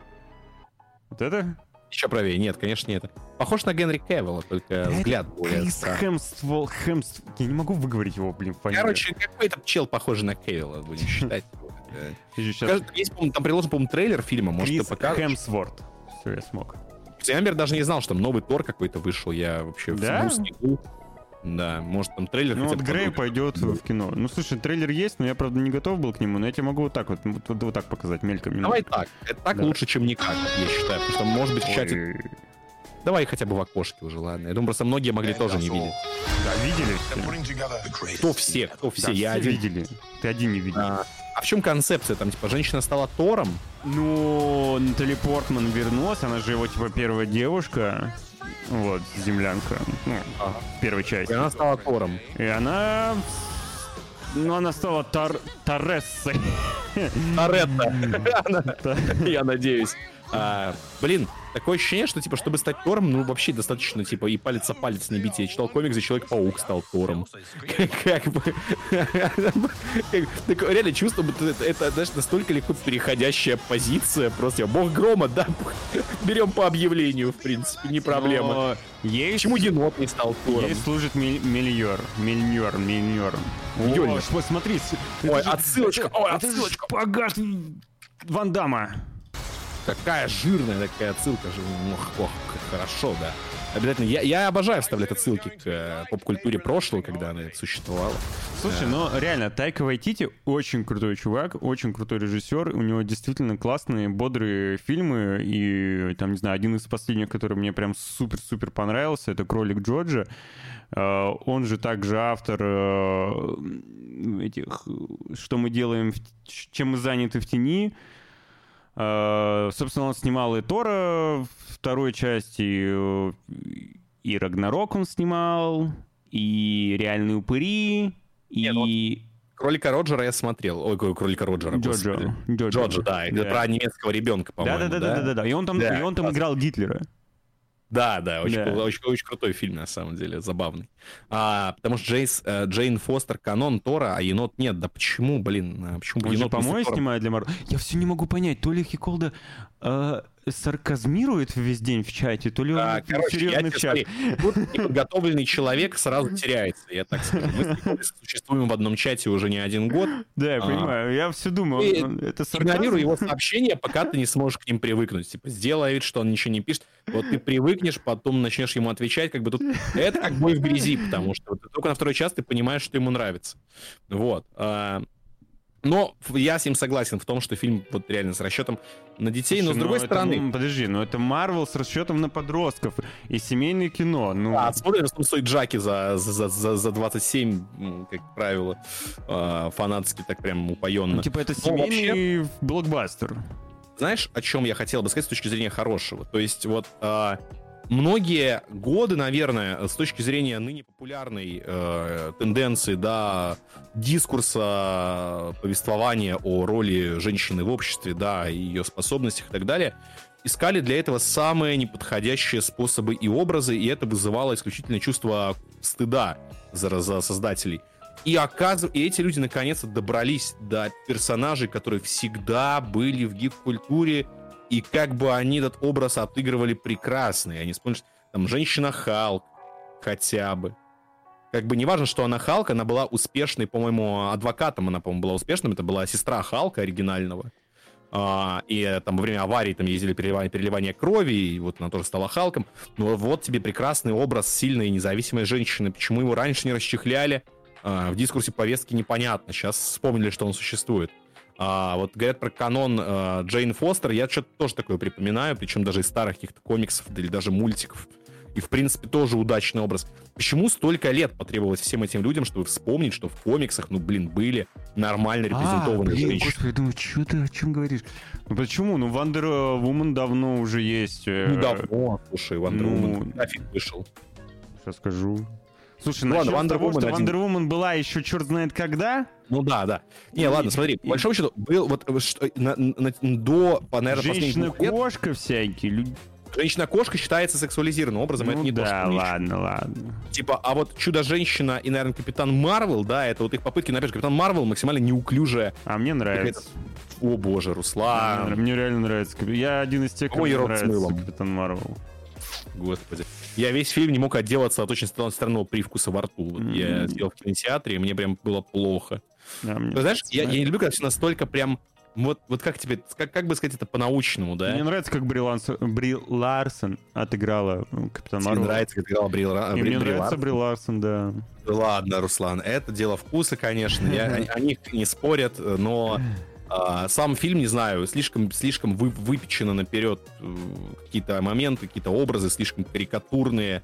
Вот это? Еще правее. Нет, конечно, нет. Похож на Генри Кевилла, только взгляд более Крис. Хемствол, Хемств... Я не могу выговорить его, блин, фамилию. Короче, какой-то чел похожий на Кевилла, будем считать. Кажется, Есть, по-моему, там приложен, по-моему, трейлер фильма, может, ты Крис покажешь? Хемсворт. Все, я смог. Я, например, даже не знал, что там новый Тор какой-то вышел. Я вообще Да? в снегу. Да, может, там трейлер Ну вот Грей пойдет в кино. Ну слушай, трейлер есть, но я, правда, не готов был к нему, но я тебе могу вот так вот, вот, вот- вот так показать мельком. Давай так. Это так Да. лучше, чем никак, я считаю. Потому что, может быть, в чате... Ой. Давай хотя бы в окошке уже, ладно. Я думаю, просто многие могли тоже не видеть. Да, видели? Кто все? Кто все? Да, я все один. видели. Ты один не видел. А, а в чем концепция? Там, типа, женщина стала Тором? Ну, Натали Портман вернулась, она же его, типа, первая девушка. Вот, землянка. Ну, Ага. первой И части. она стала Тором. И она... Ну, она стала Тар... Тарессой. Торетто. Я надеюсь. А, блин, такое ощущение, что, типа, чтобы стать Тором, ну, вообще достаточно, типа, и палец о палец набить. Я читал комикс, где Человек-паук стал Тором. Как бы... реально чувство, будто это, знаешь, настолько легко переходящая позиция. Просто я, бог грома, да, берем по объявлению, в принципе, не проблема. Ей, Почему енот не стал Тором? ей служит миль- Мильер. Мильер, Мильер. Мильёр. О, что, смотри. Ой, отсылочка, ой, отсылочка. шпагат Ван Дамма. Такая жирная такая отсылка же. Ох, ох, хорошо, да. Обязательно. Я, я обожаю вставлять отсылки к э, поп-культуре прошлого, когда она существовала. Слушай, ну реально, Тайка Вайтити очень крутой чувак, очень крутой режиссер. У него действительно классные, бодрые фильмы. И там, не знаю, один из последних, который мне прям супер-супер понравился, это «Кролик Джорджа». Э, Он же также автор э, этих «Что мы делаем, в чем мы заняты в тени». Э, Собственно, он снимал и Тора второй части, э, и Рагнарок он снимал, и Реальные упыри, Не, ну и Кролика Роджера я смотрел. Ой, кролика Роджера, господи. Джоджо. Джоджо, да, это про немецкого ребенка, по-моему. Да, да, да, да, да, да. И он там, Да, и он там играл Гитлера. Да, да, очень, Да. очень, очень крутой фильм, на самом деле, забавный. А, потому что Джейс, э, Джейн Фостер канон Тора, а енот нет. Да почему, блин, а почему Он енот по-моему, снимает для Марвел. Я все не могу понять, то ли Хиколда э, сарказмирует весь день в чате, то ли он А, короче, я серьезный в чат. смотри, тут неподготовленный человек сразу теряется, я так скажу. Мы существуем в одном чате уже не один год. Да, я А. понимаю. Я все думаю, это сарказм? Игнорируй его сообщения, пока ты не сможешь к ним привыкнуть. Типа, сделай вид, что он ничего не пишет. Вот ты привыкнешь, потом начнешь ему отвечать, как бы тут... Это как бой в грязи, потому что только на второй час ты понимаешь, что ему нравится. Вот. А, Но я с ним согласен в том, что фильм вот реально с расчетом на детей, но с Слушай, другой это, стороны... м, подожди, но это Марвел с расчетом на подростков и семейное кино. Ну, А, смотрим, что стоит Джаки за, за, за, за 27, м, как правило, а, фанатски так прям упоенно. ну, типа это Ну, вообще- семейный блокбастер. Знаешь, о чем я хотел бы сказать с точки зрения хорошего? То есть вот а, многие годы, наверное, с точки зрения ныне популярной э, тенденции, да, дискурса, повествования о роли женщины в обществе, да, ее способностях и так далее, искали для этого самые неподходящие способы и образы, и это вызывало исключительно чувство стыда за, за создателей. И, оказыв... и эти люди наконец-то добрались до персонажей, которые всегда были в гик-культуре, и как бы они этот образ отыгрывали прекрасный. Они вспомнили, там, женщина Халк хотя бы. Как бы не важно, что она Халк, она была успешной, по-моему, адвокатом она, по-моему, была успешным. Это была сестра Халка оригинального. А, и там во время аварии там ездили переливание, переливание крови, и вот она тоже стала Халком. Но вот тебе прекрасный образ сильной и независимой женщины. Почему его раньше не расчехляли? А, в дискурсе повестки непонятно. Сейчас вспомнили, что он существует. А, вот говорят про канон а, Джейн Фостер, я что-то тоже такое припоминаю, причем даже из старых каких-то комиксов или даже мультиков. И, в принципе, тоже удачный образ. Почему столько лет потребовалось всем этим людям, чтобы вспомнить, что в комиксах, ну, блин, были нормально репрезентованные а, блин, женщины? Господи, я думаю, что ты о чем говоришь? Ну, почему? Ну, Wonder Woman давно уже есть. Э, ну, давно, слушай, Wonder ну, Woman нафиг вышел. Сейчас скажу. Слушай, ну, ладно, Wonder того, Woman что. Wonder Woman была еще черт знает когда. Ну да, да. Не, и, ладно, смотри, по большому счету, был вот что, на, на, до, наверное, Женщина-кошка всякие, Женщина-кошка считается сексуализированным образом, ну, это не да, то, что ладно, ладно. Типа, а вот Чудо-женщина и, наверное, Капитан Марвел, да, это вот их попытки, например, Капитан Марвел максимально неуклюжая. А мне нравится. О боже, Руслан. Мне, мне реально нравится. Я один из тех, кому нравится Капитан Марвел. Господи. Я весь фильм не мог отделаться от очень странного привкуса во рту. Вот mm-hmm. Я сидел в кинотеатре, и мне прям было плохо. Да, Ты знаешь, я, я не люблю, когда все настолько прям вот, вот как тебе, как, как бы сказать это по-научному, да? Мне нравится, как Бри, Ланс, Бри Ларсон отыграла ну, Капитан Марвел. Мне нравится, как играла Бри, Бри, мне Бри нравится Ларсон. Бри Ларсон, да. Ладно, Руслан, это дело вкуса, конечно. Я, они, они не спорят, но а, сам фильм, не знаю, слишком, слишком вы, выпечено наперед какие-то моменты, какие-то образы слишком карикатурные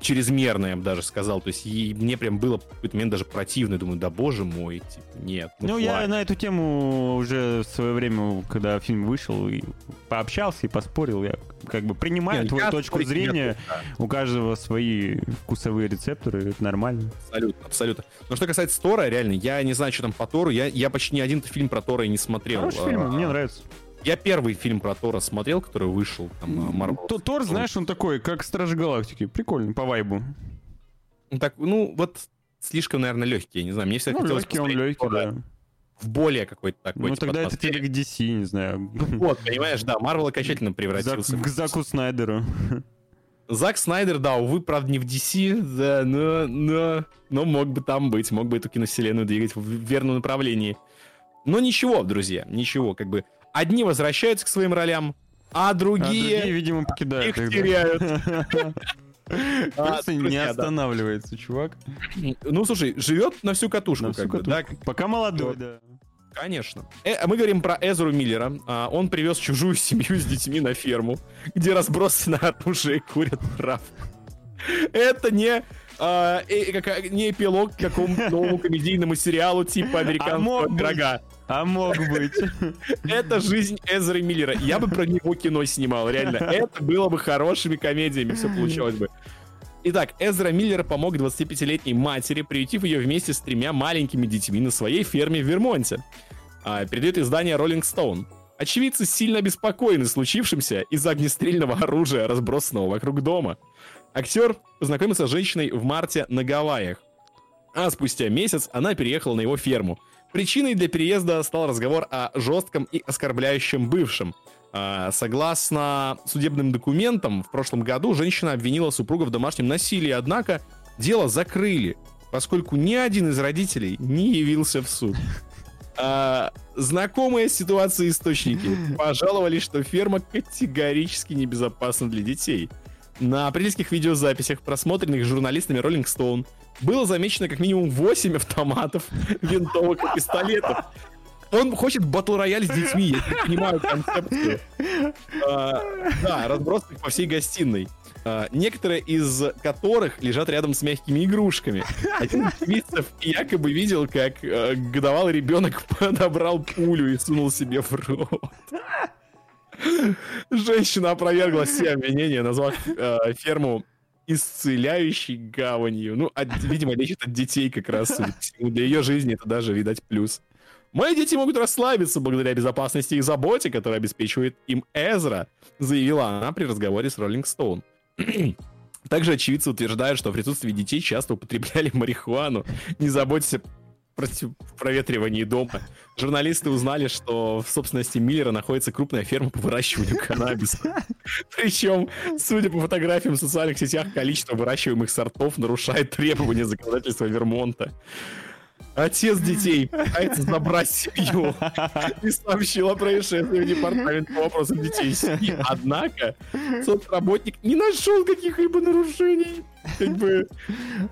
чрезмерно, я бы даже сказал. То есть и мне прям было в какой-то момент даже противно. Думаю, да боже мой, типа, нет. Ну, ну я на эту тему уже в свое время, когда фильм вышел, и пообщался и поспорил. Я как бы принимаю нет, твою точку зрения. Нет, да. У каждого свои вкусовые рецепторы, это нормально. Абсолютно, абсолютно. Но что касается Тора, реально, я не знаю, что там по Тору. Я, я почти ни один фильм про Тора и не смотрел. Хороший фильм, а, мне нравится. Я первый фильм про Тора смотрел, который вышел. Там, Марвел. То, Тор, знаешь, он такой, как Стражи Галактики. Прикольный, по вайбу. Так, ну, вот слишком, наверное, легкий, не знаю. Мне всегда ну, хотелось легкий, он легкий, да. В более какой-то такой. Ну, типа, тогда атмосфере. это тебе к DC, не знаю. Вот, понимаешь, да, Марвел окончательно превратился. Зак, к Заку Снайдеру. Зак Снайдер, да, увы, правда, не в DC, да, но, но, но мог бы там быть, мог бы эту киновселенную двигать в верном направлении. Но ничего, друзья, ничего, как бы Одни возвращаются к своим ролям, а другие... А другие, видимо, покидают их. теряют. Просто не останавливается, чувак. Ну, слушай, живет на всю катушку. Пока молодой, да. Конечно. Э, а мы говорим про Эзру Миллера. А, он привез чужую семью с детьми на ферму, где разбросаны оружие курят прав. Это не а, э, как, не эпилог к какому-то новому комедийному сериалу типа а американского а врага. А мог быть. Это жизнь Эзры Миллера. Я бы про него кино снимал, реально. Это было бы хорошими комедиями, все получилось бы. Итак, Эзра Миллер помог 25-летней матери, приютив ее вместе с тремя маленькими детьми на своей ферме в Вермонте. А, передает издание Rolling Stone. Очевидцы сильно обеспокоены случившимся из-за огнестрельного оружия, разбросанного вокруг дома. Актер познакомился с женщиной в марте на Гавайях. А спустя месяц она переехала на его ферму. Причиной для переезда стал разговор о жестком и оскорбляющем бывшем. А, согласно судебным документам, в прошлом году женщина обвинила супруга в домашнем насилии, однако дело закрыли, поскольку ни один из родителей не явился в суд. А, знакомые ситуации источники пожаловали, что ферма категорически небезопасна для детей. На апрельских видеозаписях, просмотренных журналистами Rolling Stone, было замечено как минимум 8 автоматов, винтовок и пистолетов. Он хочет батл рояль с детьми, я не понимаю концепцию. А, да, разбросанных по всей гостиной. А, некоторые из которых лежат рядом с мягкими игрушками. Один из очевидцев якобы видел, как а, годовалый ребенок подобрал пулю и сунул себе в рот. Женщина опровергла все обвинения, назвав э, ферму исцеляющей гаванью. Ну, от, видимо, лечит от детей как раз. Для ее жизни это даже, видать, плюс. Мои дети могут расслабиться благодаря безопасности и заботе, которая обеспечивает им Эзра, заявила она при разговоре с Роллинг Стоун. Также очевидцы утверждают, что в присутствии детей часто употребляли марихуану, не заботьтесь проветривании дома. Журналисты узнали, что в собственности Миллера находится крупная ферма по выращиванию каннабиса. Причем, судя по фотографиям в социальных сетях, количество выращиваемых сортов нарушает требования законодательства Вермонта. Отец детей пытается забрать семью и сообщил о происшествии в департамент по вопросам детей семьи. Однако соцработник не нашел каких-либо нарушений. Как бы,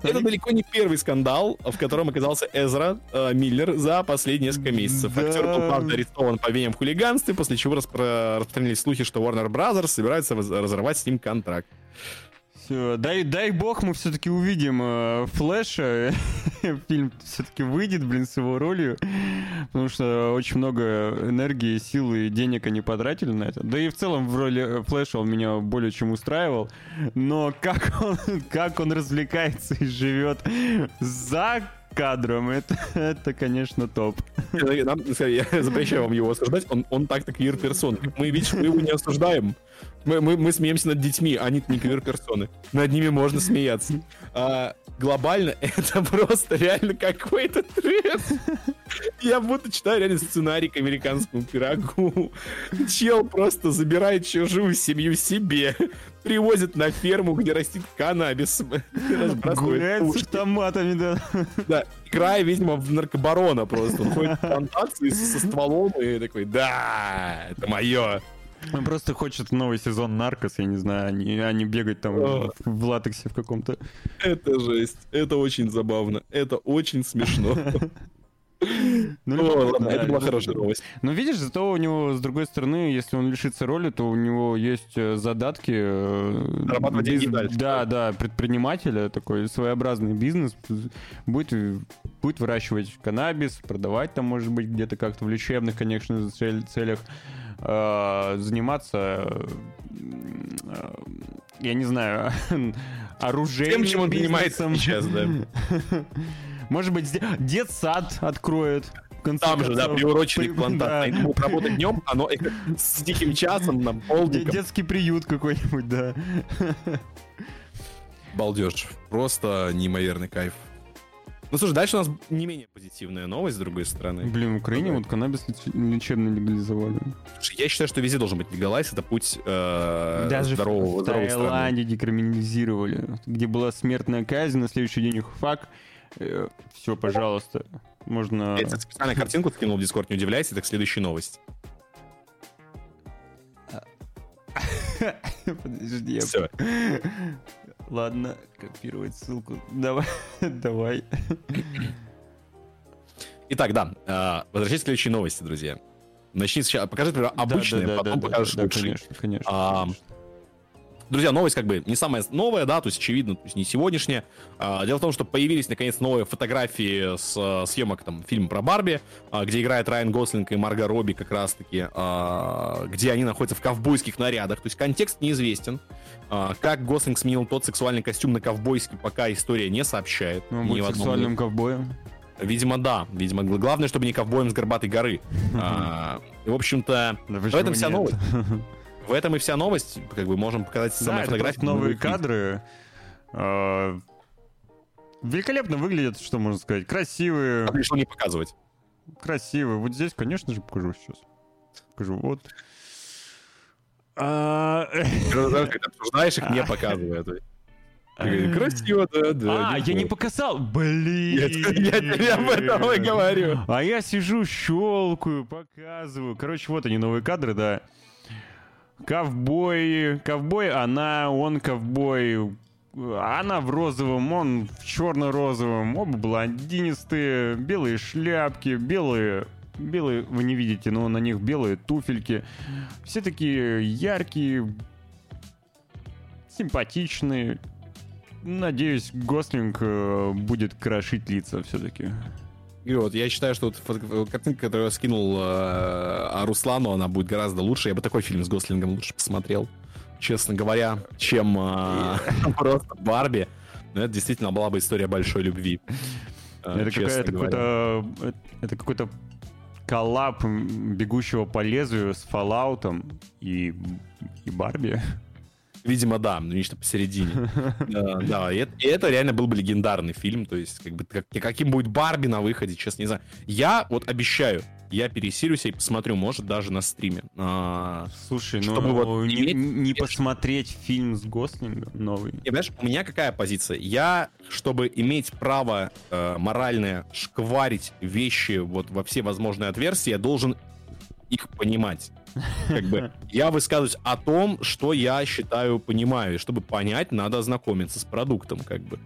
это далеко не первый скандал, в котором оказался Эзра э, Миллер за последние несколько месяцев. Да. Актер был, правда, арестован по обвинениям в хулиганстве, после чего распро- распространились слухи, что Warner Brothers собирается разорвать с ним контракт. Всё, дай, дай бог мы все-таки увидим э, Флэша. Фильм все-таки выйдет, блин, с его ролью. Потому что очень много энергии, силы и денег они потратили на это. Да и в целом в роли э, Флэша он меня более чем устраивал. Но как он, как он развлекается и живет за кадром, это, это конечно, топ. Нам, я запрещаю вам его осуждать, он, он так-то квир-персон. Мы, видишь, мы его не осуждаем. Мы, мы, мы смеемся над детьми, а они не квир-персоны. Над ними можно смеяться. А, глобально это просто реально какой-то трэш. Я будто читаю реально сценарий к американскому пирогу. Чел просто забирает чужую семью себе, привозит на ферму, где растет каннабис, Гуляет с уши. автоматами, да. Да, играя, видимо, в наркобарона просто. Он ходит в плантации со стволом и такой, да, это мое. Он просто хочет новый сезон Наркос, я не знаю, а не, а не бегать там О. в, в латексе в каком-то. Это жесть. Это очень забавно. Это очень смешно. Ну, Ну, любопытно, ладно, да, это была хорошая новость. Но видишь, зато у него, с другой стороны, если он лишится роли, то у него есть э, задатки... э, Зарабатывать деньги дальше, Да, да, предпринимателя, такой своеобразный бизнес. Будет, будет выращивать каннабис, продавать там, может быть, где-то как-то в лечебных, конечно, целях. э, заниматься, я не знаю, оружейным Тем, чем он занимается сейчас, да. Может быть, де- детсад конце Там же, да, приуроченный При- к плантации. да. Они будут работать днем, оно э, с тихим часом, Де- полдником. Детский приют какой-нибудь, да. Балдеж. Просто неимоверный кайф. Ну, слушай, дальше у нас не менее позитивная новость, с другой стороны. Блин, в Украине вот каннабис леч- лечебно легализовали. Слушай, Я считаю, что везде должен быть легалайз, это путь э, Даже здорового, в здоровой страны. Таиланде декриминализировали, где была смертная казнь, на следующий день их фак. Все, пожалуйста, можно... Я тебе специально картинку скинул в Дискорд, не удивляйся, так следующая новость. Подожди, я- Все. Ладно, копировать ссылку. Давай, давай. Итак, да, э, возвращаясь к следующей новости, друзья. Начни сначала, покажи, например, обычные, да, да, потом да, покажешь да, лучшие. конечно, конечно. А, конечно. Друзья, новость как бы не самая новая, да, то есть очевидно, то есть не сегодняшняя. А, дело в том, что появились наконец новые фотографии с э, съемок там фильма про Барби, а, где играет Райан Гослинг и Марго Робби как раз-таки, а, где они находятся в ковбойских нарядах. То есть контекст неизвестен. А, как Гослинг сменил тот сексуальный костюм на ковбойский, пока история не сообщает. Ну, он будет одном сексуальным ковбоем. Видимо, да. Видимо, гл- главное, чтобы не ковбоем с горбатой горы. А, в общем-то, Да в этом вся нет? новость. В этом и вся новость. Как бы можем показать Да, самые это фотографии. новые кадры. А, Великолепно выглядят, что можно сказать. Красивые, А решил не показывать. красивые. Вот здесь, конечно же, покажу сейчас. Покажу, вот. А, обсуждаешь их, не говоришь, Красиво, да, да. А, я не показал. Блин. Я я тебе об этом и говорю. А я сижу, щелкаю, показываю. Короче, вот они, новые кадры, да. Ковбой, ковбой, она, он ковбой, она в розовом, он в черно-розовом, оба блондинистые, белые шляпки, белые, белые, вы не видите, но на них белые туфельки. Все такие яркие, симпатичные. Надеюсь, Гослинг э, будет крошить лица все-таки. И вот я считаю, что вот картинка, которую я скинул э, Руслану, она будет гораздо лучше. Я бы такой фильм с Гослингом лучше посмотрел, честно говоря, чем э, просто Барби. Но это действительно была бы история большой любви. э, Это, какой-то э, это какой-то коллаб м, бегущего по лезвию с Fallout и, и Барби. Видимо, да, нечто посередине. Да, и это реально был бы легендарный фильм, то есть как бы каким будет Барби на выходе, честно не знаю. Я вот обещаю, я пересилюсь и посмотрю, может, даже на стриме. А, Слушай, ну, чтобы ну вот не, иметь... не посмотреть фильм с Гослингом новый. И, понимаешь, у меня какая позиция? Я, чтобы иметь право э, моральное шкварить вещи вот во все возможные отверстия, я должен их понимать. Как бы я высказываюсь о том, что я считаю, понимаю. И чтобы понять, надо ознакомиться с продуктом, как бы.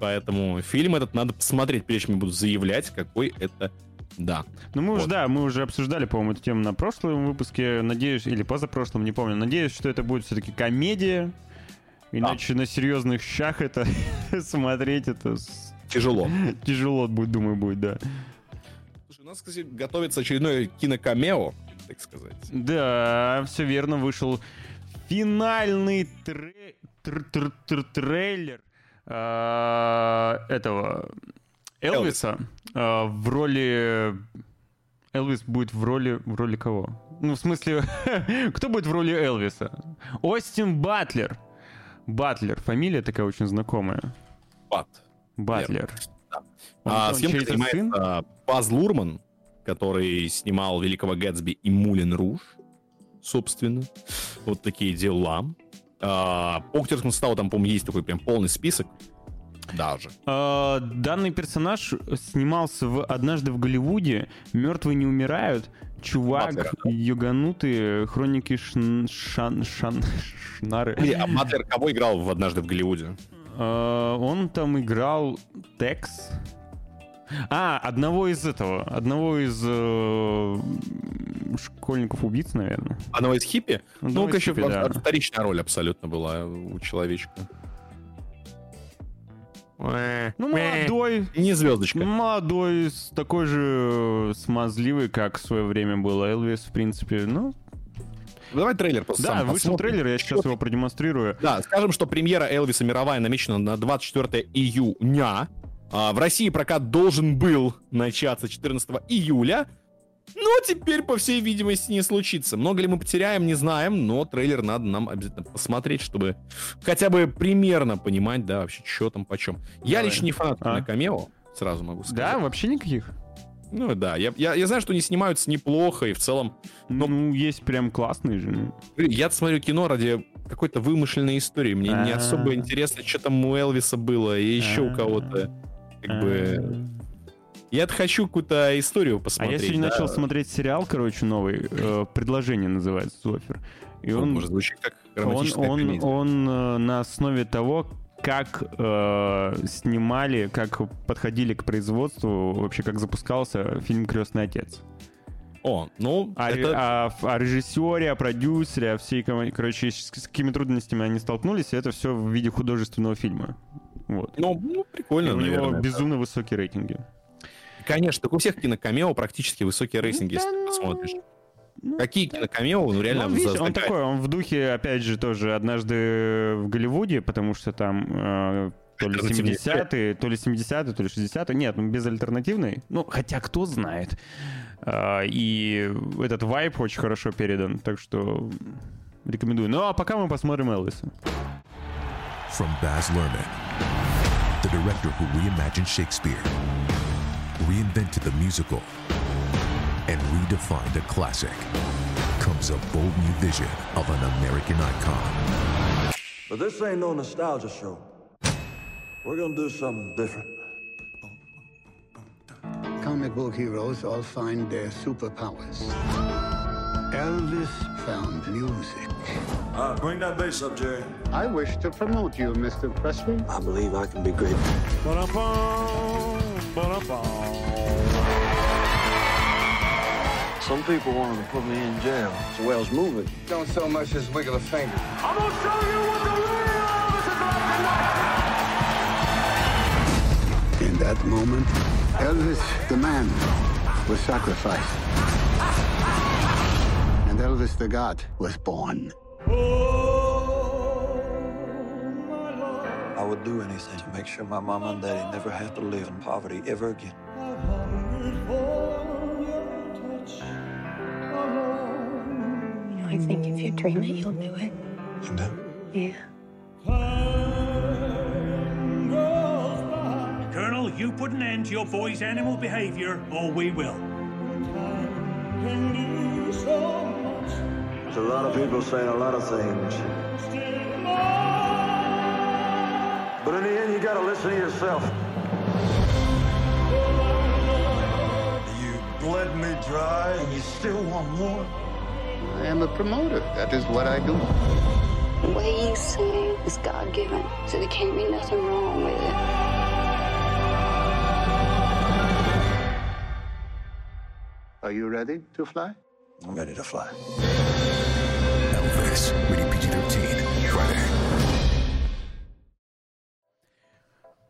Поэтому фильм этот надо посмотреть, прежде чем я буду заявлять, какой это да. Ну, мы вот. уже, да, мы уже обсуждали, по-моему, эту тему на прошлом выпуске. Надеюсь, или позапрошлом, не помню. Надеюсь, что это будет все-таки комедия. Иначе а. на серьезных щах это смотреть это... Тяжело. Тяжело, будет, думаю, будет, да. Слушай, у нас, кстати, готовится очередной кинокамео, так сказать. Да, все верно, вышел финальный тре... тр -тр -тр трейлер э этого Элвиса э, в роли... Элвис будет в роли... В роли кого? Ну, в смысле, кто будет в роли Элвиса? Остин Батлер. Батлер. Фамилия такая очень знакомая. Бат. Батлер. Да. А, съемкой занимается Баз Лурман, который снимал Великого Гэтсби и Мулин Руж, собственно. Вот такие дела. А, по актерскому составу там, по-моему, есть такой прям полный список даже. А, данный персонаж снимался в «Однажды в Голливуде», «Мертвые не умирают», чувак, Матлер, да? юганутый, хроники шн, шан, шан, шнары. А Матлер кого играл в «Однажды в Голливуде»? А, он там играл Текс. А, одного из этого, одного из э, школьников-убийц, наверное. Одного из хиппи? ну, еще да. вторичная роль абсолютно была у человечка. Ну, молодой. Не звездочка. Молодой, такой же смазливый, как в свое время был Элвис, в принципе. Ну, Давай трейлер просто Да, вышел посмотрим. трейлер, я сейчас его продемонстрирую. Да, скажем, что премьера Элвиса мировая намечена на 24 июня. А в России прокат должен был начаться 14 июля. Но теперь, по всей видимости, не случится. Много ли мы потеряем, не знаем, но трейлер надо нам обязательно посмотреть, чтобы хотя бы примерно понимать, да, вообще, что там почем. Я лично не фанат а? камео, сразу могу сказать. Да, вообще никаких? Ну да, я, я, я знаю, что они снимаются неплохо и в целом... Но... Ну, есть прям классные же. Я смотрю кино ради какой-то вымышленной истории. Мне А-а-а. не особо интересно, что там у Элвиса было и еще у кого-то. Как бы... Я хочу какую-то историю посмотреть. А я сегодня да. начал смотреть сериал, короче, новый. Э, «Предложение» называется, Зофер. И он, он может звучит как он, он, он э, на основе того, как э, снимали, как подходили к производству, вообще как запускался фильм «Крестный отец». О, ну, а, это... о, о, о режиссере, о продюсере, о всей команде, короче, с какими трудностями они столкнулись, и это все в виде художественного фильма. Вот. Ну, ну прикольно, и у наверное. него безумно да. высокие рейтинги. Конечно, так у всех кинокамео практически высокие рейтинги, да, если ты посмотришь. Ну, Какие кинокамео, ну реально... Ну, видишь, он такой, он в духе, опять же, тоже однажды в Голливуде, потому что там э, то ли 70-е, то ли 70-е, то ли 60-е. Нет, ну без альтернативной. Ну, хотя кто знает. Э, и этот вайп очень хорошо передан, так что рекомендую. Ну, а пока мы посмотрим Элвиса. From Baz Luhrmann, the director who reimagined Shakespeare, reinvented the musical, and redefined a classic, comes a bold new vision of an American icon. But this ain't no nostalgia show. We're gonna do something different. Comic book heroes all find their superpowers. Elvis found music. Uh, bring that bass up, Jerry. I wish to promote you, Mr. Presley. I believe I can be great. Ba-da-bum, ba-da-bum. Some people wanted to put me in jail. It's Wells moving. Don't so much as wiggle a finger. I'm gonna show you what the real Elvis is like tonight. In that moment, Elvis the man was sacrificed. And Elvis the God was born. I would do anything to make sure my mama and daddy never have to live in poverty ever again. I think if you dream it, you'll do it. You do? Yeah. Colonel, you put an end to your boy's animal behavior, or we will. A lot of people saying a lot of things. But in the end, you gotta listen to yourself. You bled me dry and you still want more? I am a promoter. That is what I do. The way you sing is God given, so there can't be nothing wrong with it. Are you ready to fly? I'm ready to fly. Elvis, rated PG-13. Friday.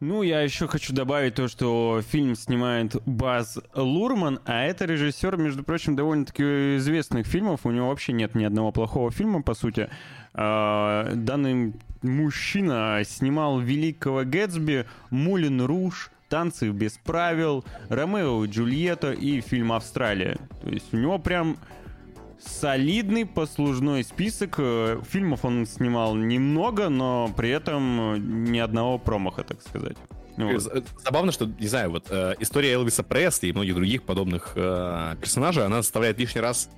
Ну, я еще хочу добавить то, что фильм снимает Баз Лурман, а это режиссер, между прочим, довольно-таки известных фильмов. У него вообще нет ни одного плохого фильма, по сути. А, Данный мужчина снимал «Великого Гэтсби», «Мулин Руж», «Танцы без правил», «Ромео и Джульетта» и фильм «Австралия». То есть у него прям солидный послужной список. Э, Фильмов он снимал немного, но при этом ни одного промаха, так сказать. Ну, вот. З- Забавно, что, не знаю, вот э, история Элвиса Пресли и многих других подобных э, персонажей, она заставляет лишний раз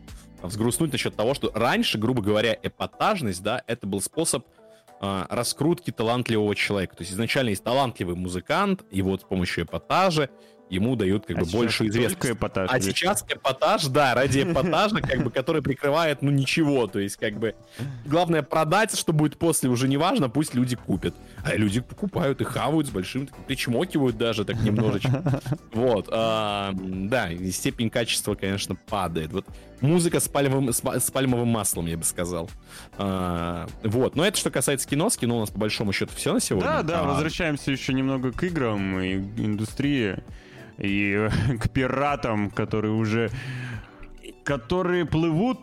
взгрустнуть насчет того, что раньше, грубо говоря, эпатажность, да, это был способ э, раскрутки талантливого человека. То есть изначально есть талантливый музыкант, и вот с помощью эпатажа ему дают как А бы только известность. эпатаж А сейчас эпатаж, да, ради эпатажа, как бы, который прикрывает, ну, ничего. То есть, как бы, главное продать, что будет после, уже не важно, пусть люди купят. А люди покупают и хавают с большим, причмокивают даже так немножечко. Вот, а, да, и степень качества, конечно, падает. Вот музыка пальмовым, с пальмовым маслом, я бы сказал. А, вот, но это что касается кино. С кино у нас, по большому счету, все на сегодня. Да, да, А, возвращаемся еще немного к играм и индустрии, и к пиратам, которые уже... которые плывут,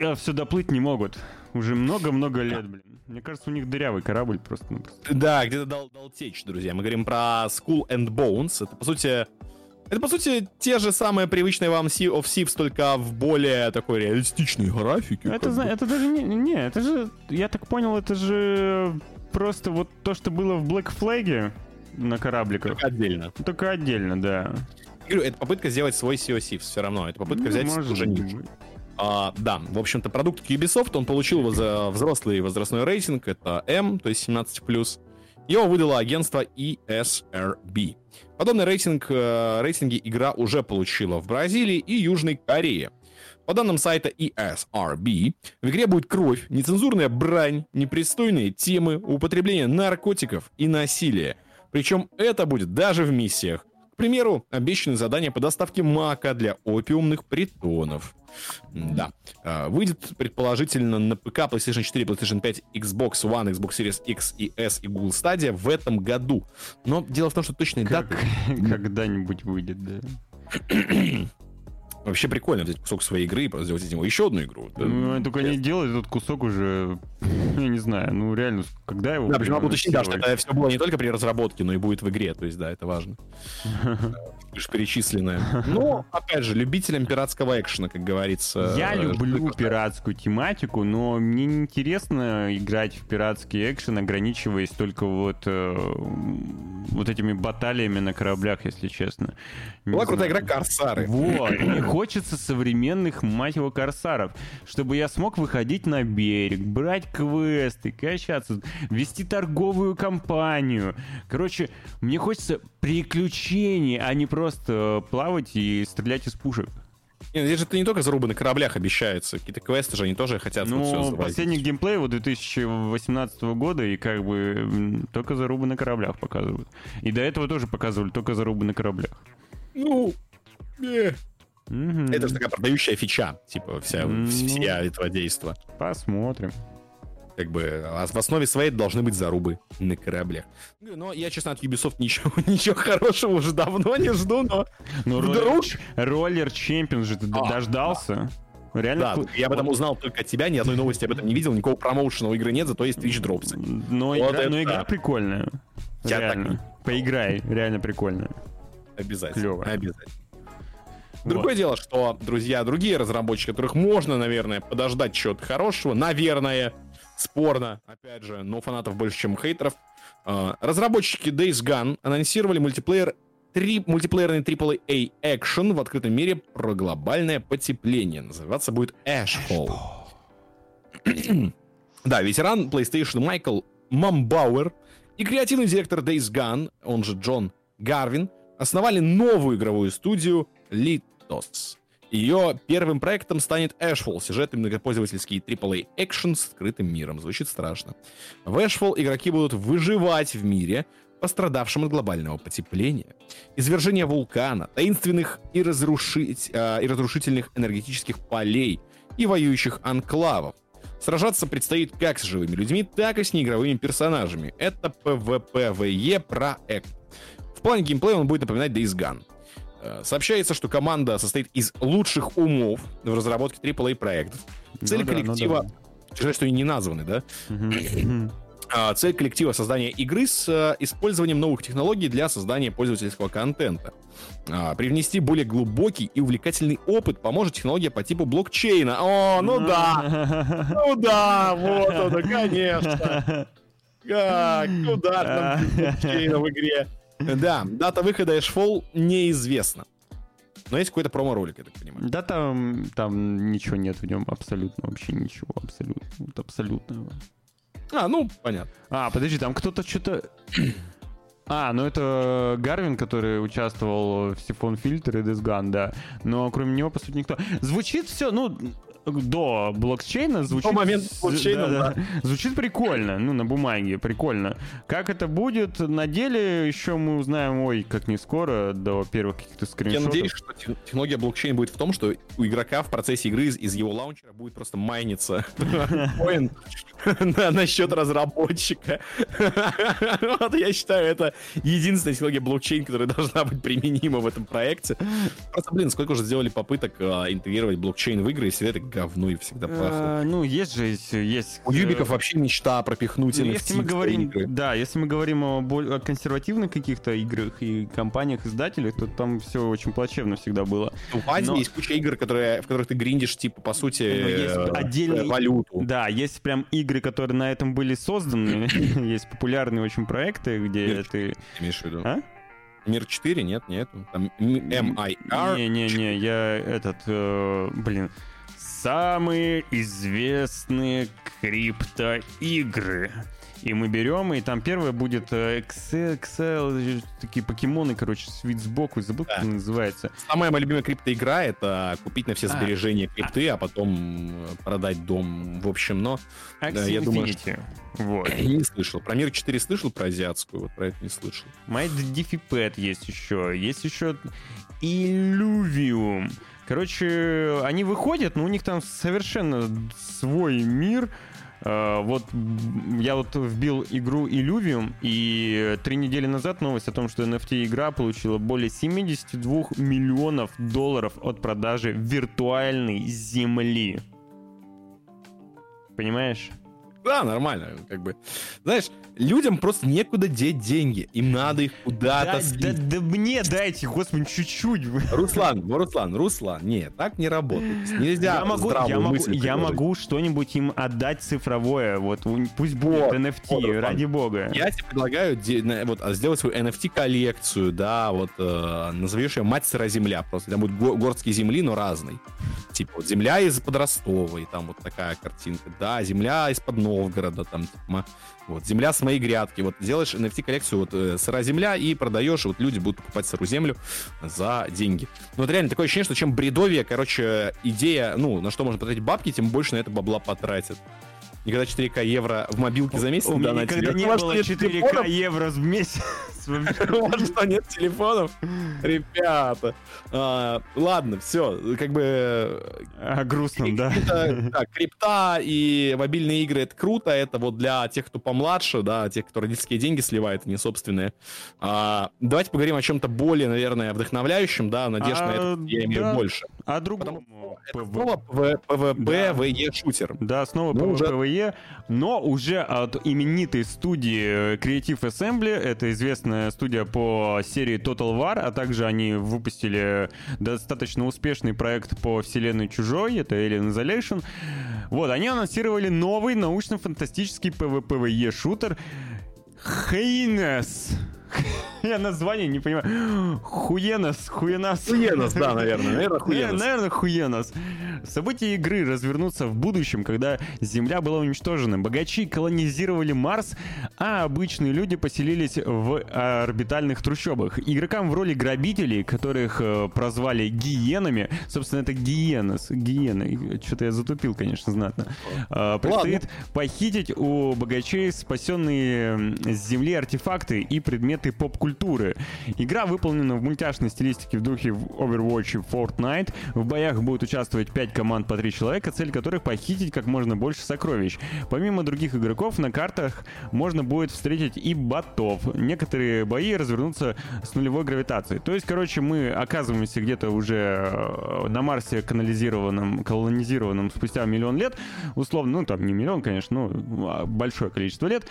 а все доплыть не могут. Уже много-много лет, блин. Мне кажется, у них дырявый корабль просто-напросто. Да, где-то дал, дал течь, друзья. Мы говорим про Skull and Bones. Это, по сути, это, по сути, те же самые привычные вам Sea of Thieves, только в более такой реалистичной графике. Это, бы. это даже не, не, это же, я так понял, это же просто вот то, что было в Black Flag на корабликах. Только отдельно. Только отдельно, да. Говорю, это попытка сделать свой Sea of Thieves все равно. Это попытка Ну, взять уже нишу. А, да, в общем-то, продукт Ubisoft, он получил воз- взрослый возрастной рейтинг, это M, то есть 17+. Его выдало агентство ESRB. Подобный рейтинг, э, рейтинги игра уже получила в Бразилии и Южной Корее. По данным сайта ESRB, в игре будет кровь, нецензурная брань, непристойные темы, употребление наркотиков и насилие. Причем это будет даже в миссиях. К примеру, обещаны задания по доставке мака для опиумных притонов. Да. А, Выйдет, предположительно, на ПК, PlayStation 4, PlayStation 5, Xbox One, Xbox Series X и S и Google Stadia в этом году. Но дело в том, что точной Как- даты... Когда-нибудь выйдет, да. Вообще прикольно взять кусок своей игры и сделать из него еще одну игру. Это Ну, они только не делают этот кусок уже, я не знаю, ну реально, когда его... Да, причем надо уточнить, да, что это все было не только при разработке, но и будет в игре, то есть, да, это важно. Перечисленное. Но, опять же, любителям пиратского экшена, как говорится. Я э, люблю пиратскую тематику, но мне не интересно играть в пиратский экшен, ограничиваясь только вот, э, вот этими баталиями на кораблях, если честно. Не Была крутая знаю. игра Корсары. Вот, мне хочется современных, мать его, корсаров, чтобы я смог выходить на берег, брать квесты, качаться, вести торговую компанию. Короче, мне хочется приключений, а не просто плавать и стрелять из пушек. Не, здесь же это не только зарубы на кораблях обещаются. Какие-то квесты же они тоже хотят вот Ну, завозить. последний геймплей вот 2018 года, и как бы только зарубы на кораблях показывают. И до этого тоже показывали только зарубы на кораблях. Ну, э, Мгм. это же такая продающая фича, типа, вся, Ну. вся этого действа. Посмотрим. Как бы а в основе своей должны быть зарубы на кораблях. Но я, честно, от Ubisoft ничего, ничего хорошего уже давно не жду, но Ну, Вдруг? роллер, Чемпион же ты А, дождался. Реально? да, я об этом узнал только от тебя, ни одной новости об этом не видел, никакого промоушена у игры нет, зато есть Twitch дропсы. Но, Вот игра, это но игра да. прикольная. Я реально. Поиграй, реально прикольная. Обязательно. Клёво. Обязательно. Другое дело, что, друзья, другие разработчики, которых можно, наверное, подождать чего-то хорошего, наверное, Спорно, опять же, но фанатов больше, чем хейтеров. А, разработчики Days Gone анонсировали мультиплеер три, мультиплеерный AAA экшен в открытом мире про глобальное потепление. Называться будет Ashfall. да, ветеран PlayStation Майкл Мамбауэр и креативный директор Days Gone, он же Джон Гарвин, основали новую игровую студию Litos. Ее первым проектом станет Ashfall, сюжетный многопользовательский AAA экшен с открытым миром. Звучит страшно. В Ashfall игроки будут выживать в мире, пострадавшем от глобального потепления, извержения вулкана, таинственных и, разрушить, э, и разрушительных энергетических полей и воюющих анклавов. Сражаться предстоит как с живыми людьми, так и с неигровыми персонажами. Это PvPvE проект. В плане геймплея он будет напоминать Days Gone. Э, сообщается, что команда состоит из лучших умов в разработке AAA проектов. Цель Ну да, ну коллектива... да. Жаль, что и не названы, да? А, Цель коллектива создания игры с э, использованием новых технологий для создания пользовательского контента. А, Привнести более глубокий и увлекательный опыт поможет технология по типу блокчейна. О, ну да! Ну да, вот это, конечно! Как? Нам без блокчейна в игре? Да, дата выхода Ashfall неизвестна. Но есть какой-то промо-ролик, я так понимаю. Да там, там ничего нет в нем, абсолютно вообще ничего, абсолютно, вот абсолютно. А, ну, понятно. А, подожди, там кто-то что-то... А, ну это Гарвин, который участвовал в Сифон Фильтр и Gun, да. Но кроме него, по сути, никто... Звучит все, ну, до блокчейна звучит... момента с- блокчейна, да. Звучит прикольно, ну, на бумаге, прикольно. Как это будет на деле, еще мы узнаем, ой, как не скоро, до первых каких-то Я скриншотов. надеюсь, что тех- технология блокчейн будет в том, что у игрока в процессе игры из, из его лаунчера будет просто майниться коин на, на счет разработчика. Вот я считаю, это единственная технология блокчейн, которая должна быть применима в этом проекте. Просто, блин, сколько уже сделали попыток а, интегрировать блокчейн в игры, и всегда это говно и всегда пахло. Э, Ну, есть же, есть... У э, Юбиков вообще мечта пропихнуть Ну, NFT если мы говорим, да, если мы говорим о, консервативных каких-то играх и компаниях, издателях, то там все очень плачевно всегда было. В Азии но- есть куча игр, которые, в которых ты гриндишь, типа, по сути, есть э, отдельные- валюту. Да, есть прям игры, которые на этом были созданы. есть популярные очень проекты, где Мир ты... имеешь в виду? А? Мир 4, нет, нет. Там MIR. Не-не-не, я этот... э, блин. Самые известные криптоигры. И мы берем, и там первое будет э, Excel, Excel, такие покемоны, короче, вид сбоку, забыл, как Да. это называется. Самая моя любимая криптоигра — это купить на все А. сбережения крипты, а потом э, продать дом. В общем, но Axie Да, я думаю, Infinity. Вот. не слышал. Про Мир 4 слышал, про азиатскую, вот про это не слышал. Diffie Pet есть еще. Есть еще Illuvium. Короче, они выходят, но у них там совершенно свой мир. Э, Вот я вот вбил игру Illuvium, и три недели назад новость о том, что NFT-игра получила более 72 миллионов долларов от продажи виртуальной земли. Понимаешь? Да, нормально, как бы. Знаешь, людям просто некуда деть деньги. Им надо их куда-то Да, слить. да, да мне дайте, господи, чуть-чуть. Руслан, ну, Руслан, Руслан, нет, так не работает. Нельзя Я могу, я могу, я могу что-нибудь им отдать цифровое. Вот пусть будет Вот, NFT, вот, Руслан. ради бога. Я тебе предлагаю вот, а, сделать свою NFT-коллекцию, да, вот, э, назовешь ее «Мать сыра земля», просто там будет го- городские земли, но разные. Типа вот земля из-под Ростова, и там вот такая картинка, да, земля из-под Новгорода, там, типа, вот, земля с моей грядки, вот, делаешь NFT-коллекцию, вот, э, сыра земля, и продаешь, вот люди будут покупать сырую землю за деньги. Ну, вот реально такое ощущение, что чем бредовее, короче, идея, ну, на что можно потратить бабки, тем больше на это бабла потратят. Никогда 4К евро в мобилке за месяц У меня никогда не было нет 4К телефонов? евро в месяц. У вас что, нет телефонов? Ребята. А, ладно, все, как бы... А, грустно, да. Крипта и мобильные игры это круто, это вот для тех, кто помладше, да, тех, кто родительские деньги сливает, не собственные. А, давайте поговорим о чем-то более, наверное, вдохновляющем, да, надежд на А, это я имею А больше. другому Это PV. снова PvP, Да. VE шутер. Да, снова Ну, голове, но уже от именитой студии э, Creative Assembly, это известная студия по серии Total War, а также они выпустили достаточно успешный проект по вселенной Чужой, это Alien Isolation. Вот, они анонсировали новый научно-фантастический PvPvE шутер Хейнес. Я название не понимаю. Хуенос, хуенас. Хуенос, да, наверное. Наверное, Не, хуенос. Наверное, хуенос. События игры развернутся в будущем, когда Земля была уничтожена. Богачи колонизировали Марс, а обычные люди поселились в орбитальных трущобах. Игрокам в роли грабителей, которых э, прозвали гиенами, собственно, это гиенос, гиены. Что-то я затупил, конечно, знатно. Э, Предстоит похитить у богачей спасенные с Земли артефакты и предметы поп-культуры. Игра выполнена в мультяшной стилистике в духе Overwatch и Fortnite. В боях будут участвовать 5 команд по 3 человека, цель которых похитить как можно больше сокровищ. Помимо других игроков, на картах можно будет встретить и ботов. Некоторые бои развернутся с нулевой гравитацией. То есть, короче, мы оказываемся где-то уже э, на Марсе канализированном, колонизированном спустя миллион лет, условно, ну там не миллион, конечно, ну большое количество лет.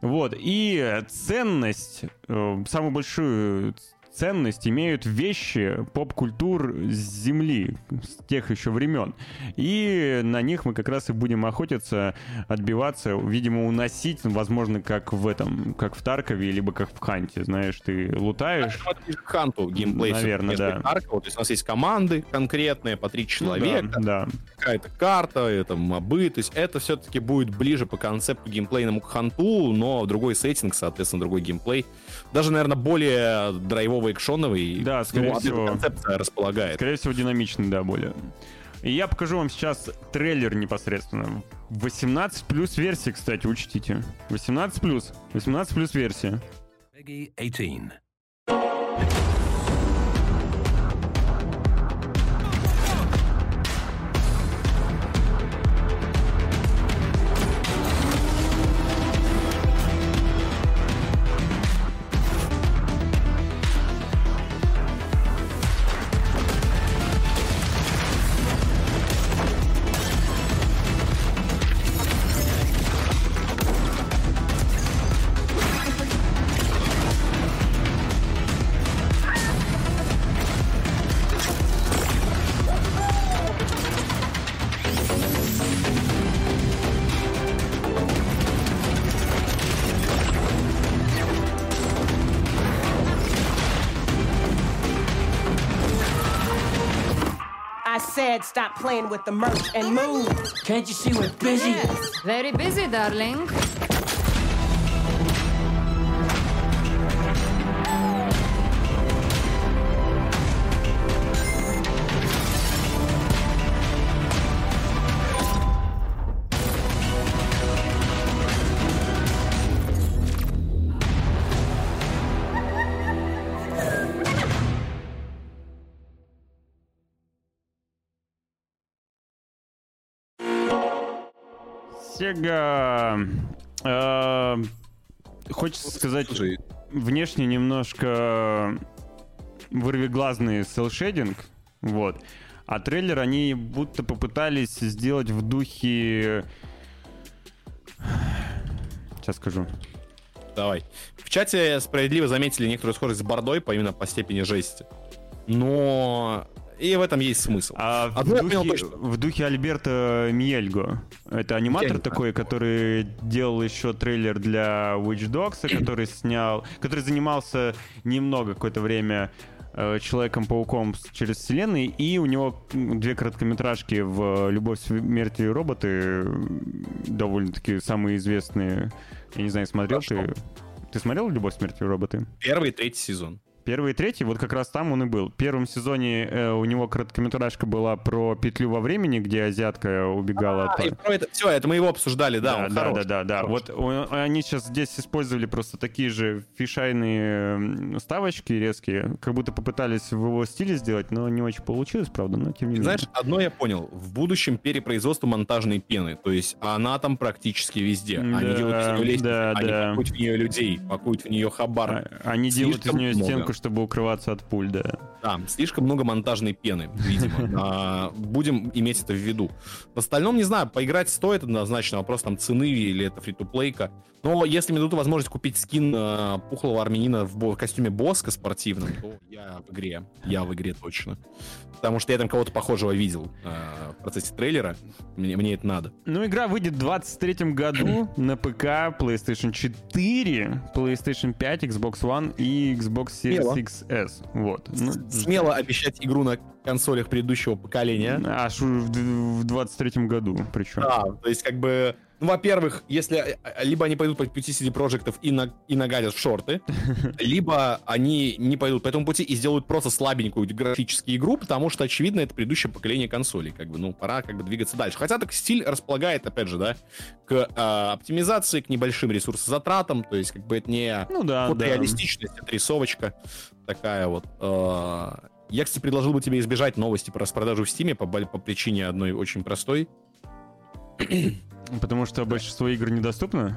Вот, и ценность, самую большую ценность имеют вещи поп-культур с Земли, с тех еще времен. И на них мы как раз и будем охотиться, отбиваться, видимо, уносить, возможно, как в этом, как в Таркове, либо как в Ханте, знаешь, ты лутаешь. К Ханту геймплей. Наверное, да. Таркова. То есть у нас есть команды конкретные по три Ну человека, да, да. какая-то карта, это мобы, то есть это все-таки будет ближе по концепту геймплейному к Ханту, но другой сеттинг, соответственно, другой геймплей. Даже, наверное, более драйвовый, экшоновый. Да, скорее ну, всего. концепция располагает. Скорее всего, динамичный, да, более. И я покажу вам сейчас трейлер непосредственно. 18 плюс версии, кстати, учтите. 18 плюс. 18 плюс версия. Peggy 18. Said stop playing with the merch and move. Can't you see we're busy? Yes. Very busy, darling. Сега... э, Хочется сказать, Слушай, внешне немножко вырвиглазный селшейдинг, вот. А трейлер они будто попытались сделать в духе... Сейчас скажу. давай. В чате справедливо заметили некоторую схожесть с Бордой, по именно по степени жести. Но и в этом есть смысл. А в, Одно я понял духе, точно. в духе Альберта Миельго. Это аниматор Я такой, который делал еще трейлер для Witch Dogs, который снял, который занимался немного какое-то время э, Человеком-пауком через вселенной, и у него две короткометражки в «Любовь, смерть и роботы» довольно-таки самые известные. Я не знаю, смотрел ты? Ты смотрел «Любовь, смерть и роботы»? Первый и третий сезон. Первый и третий, вот как раз там он и был. В первом сезоне э, у него короткометражка была про петлю во времени, где азиатка убегала от... А, и про это, все, это мы его обсуждали, да, да, он да, хорош, да, да, да. Вот о- они сейчас здесь использовали просто такие же фишайные ставочки резкие, как будто попытались в его стиле сделать, но не очень получилось, правда, но тем не менее. Знаешь, одно я понял. В будущем перепроизводство монтажной пены. То есть она там практически везде. Они Да, делают из нее лестницу, да, они да. пакуют в нее людей, пакуют в нее хабар. А- Они делают из нее много. стенку, чтобы укрываться от пуль, да. Да, слишком много монтажной пены, видимо. А, Будем иметь это в виду. В остальном, не знаю, поиграть стоит однозначно, вопрос там цены или это фри-то-плейка. Но если мне дадут возможность купить скин э, пухлого армянина в костюме Боска спортивном, то я в игре. Я в игре точно. Потому что я там кого-то похожего видел э, в процессе трейлера. Мне, мне это надо. Ну, игра выйдет в 23 году на ПК, PlayStation 4, PlayStation 5, Xbox One и Xbox Series Смело. XS. Вот. Ну, Смело обещать игру на консолях предыдущего поколения. аж в, в 23 году причем. Да, то есть как бы, ну, во-первых, если э, либо они пойдут по пути CD Projektов и, на, и нагадят в шорты, либо они не пойдут по этому пути и сделают просто слабенькую графическую игру, потому что, очевидно, это предыдущее поколение консолей. Как бы, ну, пора как бы двигаться дальше. Хотя так стиль располагает, опять же, да, к э, оптимизации, к небольшим ресурсозатратам, то есть как бы это не Ну да, да. реалистичность, это рисовочка такая вот. Э, Я, кстати, предложил бы тебе избежать новости про распродажу в Стиме по, по причине одной очень простой. Потому что большинство игр недоступно.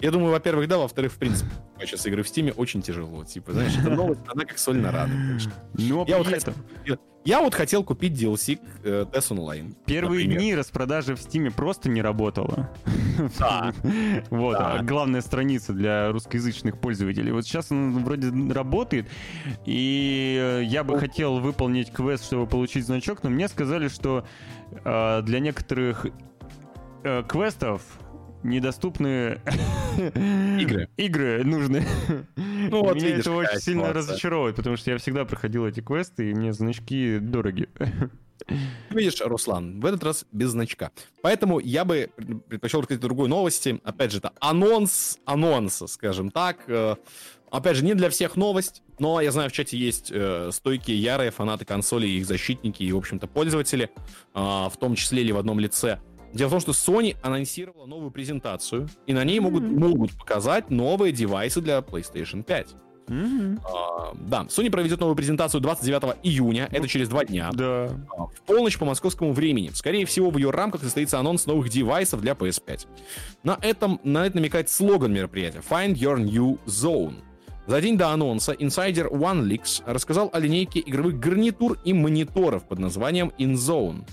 Я думаю, во-первых, да, во-вторых, в принципе, сейчас игры в Стиме очень тяжело. Типа, знаешь, эта новость, она как соль на раны. Но Я при вот, этом хотел, я вот хотел купить DLC к э, Online. первые например. дни распродажи в Стиме просто не работала. Да. Вот, Да. главная страница для русскоязычных пользователей. Вот сейчас он вроде работает, и я бы хотел выполнить квест, чтобы получить значок, но мне сказали, что э, для некоторых э, квестов недоступны Игры. игры нужны. Ну, вот Меня видишь, это очень сильно ситуация. разочаровывает, потому что я всегда проходил эти квесты, и мне значки дороги. Видишь, Руслан, в этот раз без значка. Поэтому я бы предпочел рассказать другой новости. Опять же, это анонс анонса, скажем так. Э, Опять же, не для всех новость, но я знаю, в чате есть э, стойкие, ярые фанаты консолей, их защитники и, в общем-то, пользователи, а, в том числе или в одном лице. Дело в том, что Sony анонсировала новую презентацию, и на ней могут, могут показать новые девайсы для PlayStation 5. А, да, Sony проведет новую презентацию 29 июня, это через два дня. Да. А, в полночь по московскому времени. Скорее всего, в ее рамках состоится анонс новых девайсов для PS5. На этом на это намекает слоган мероприятия Find Your New Zone. За день до анонса инсайдер OneLeaks рассказал о линейке игровых гарнитур и мониторов под названием InZone.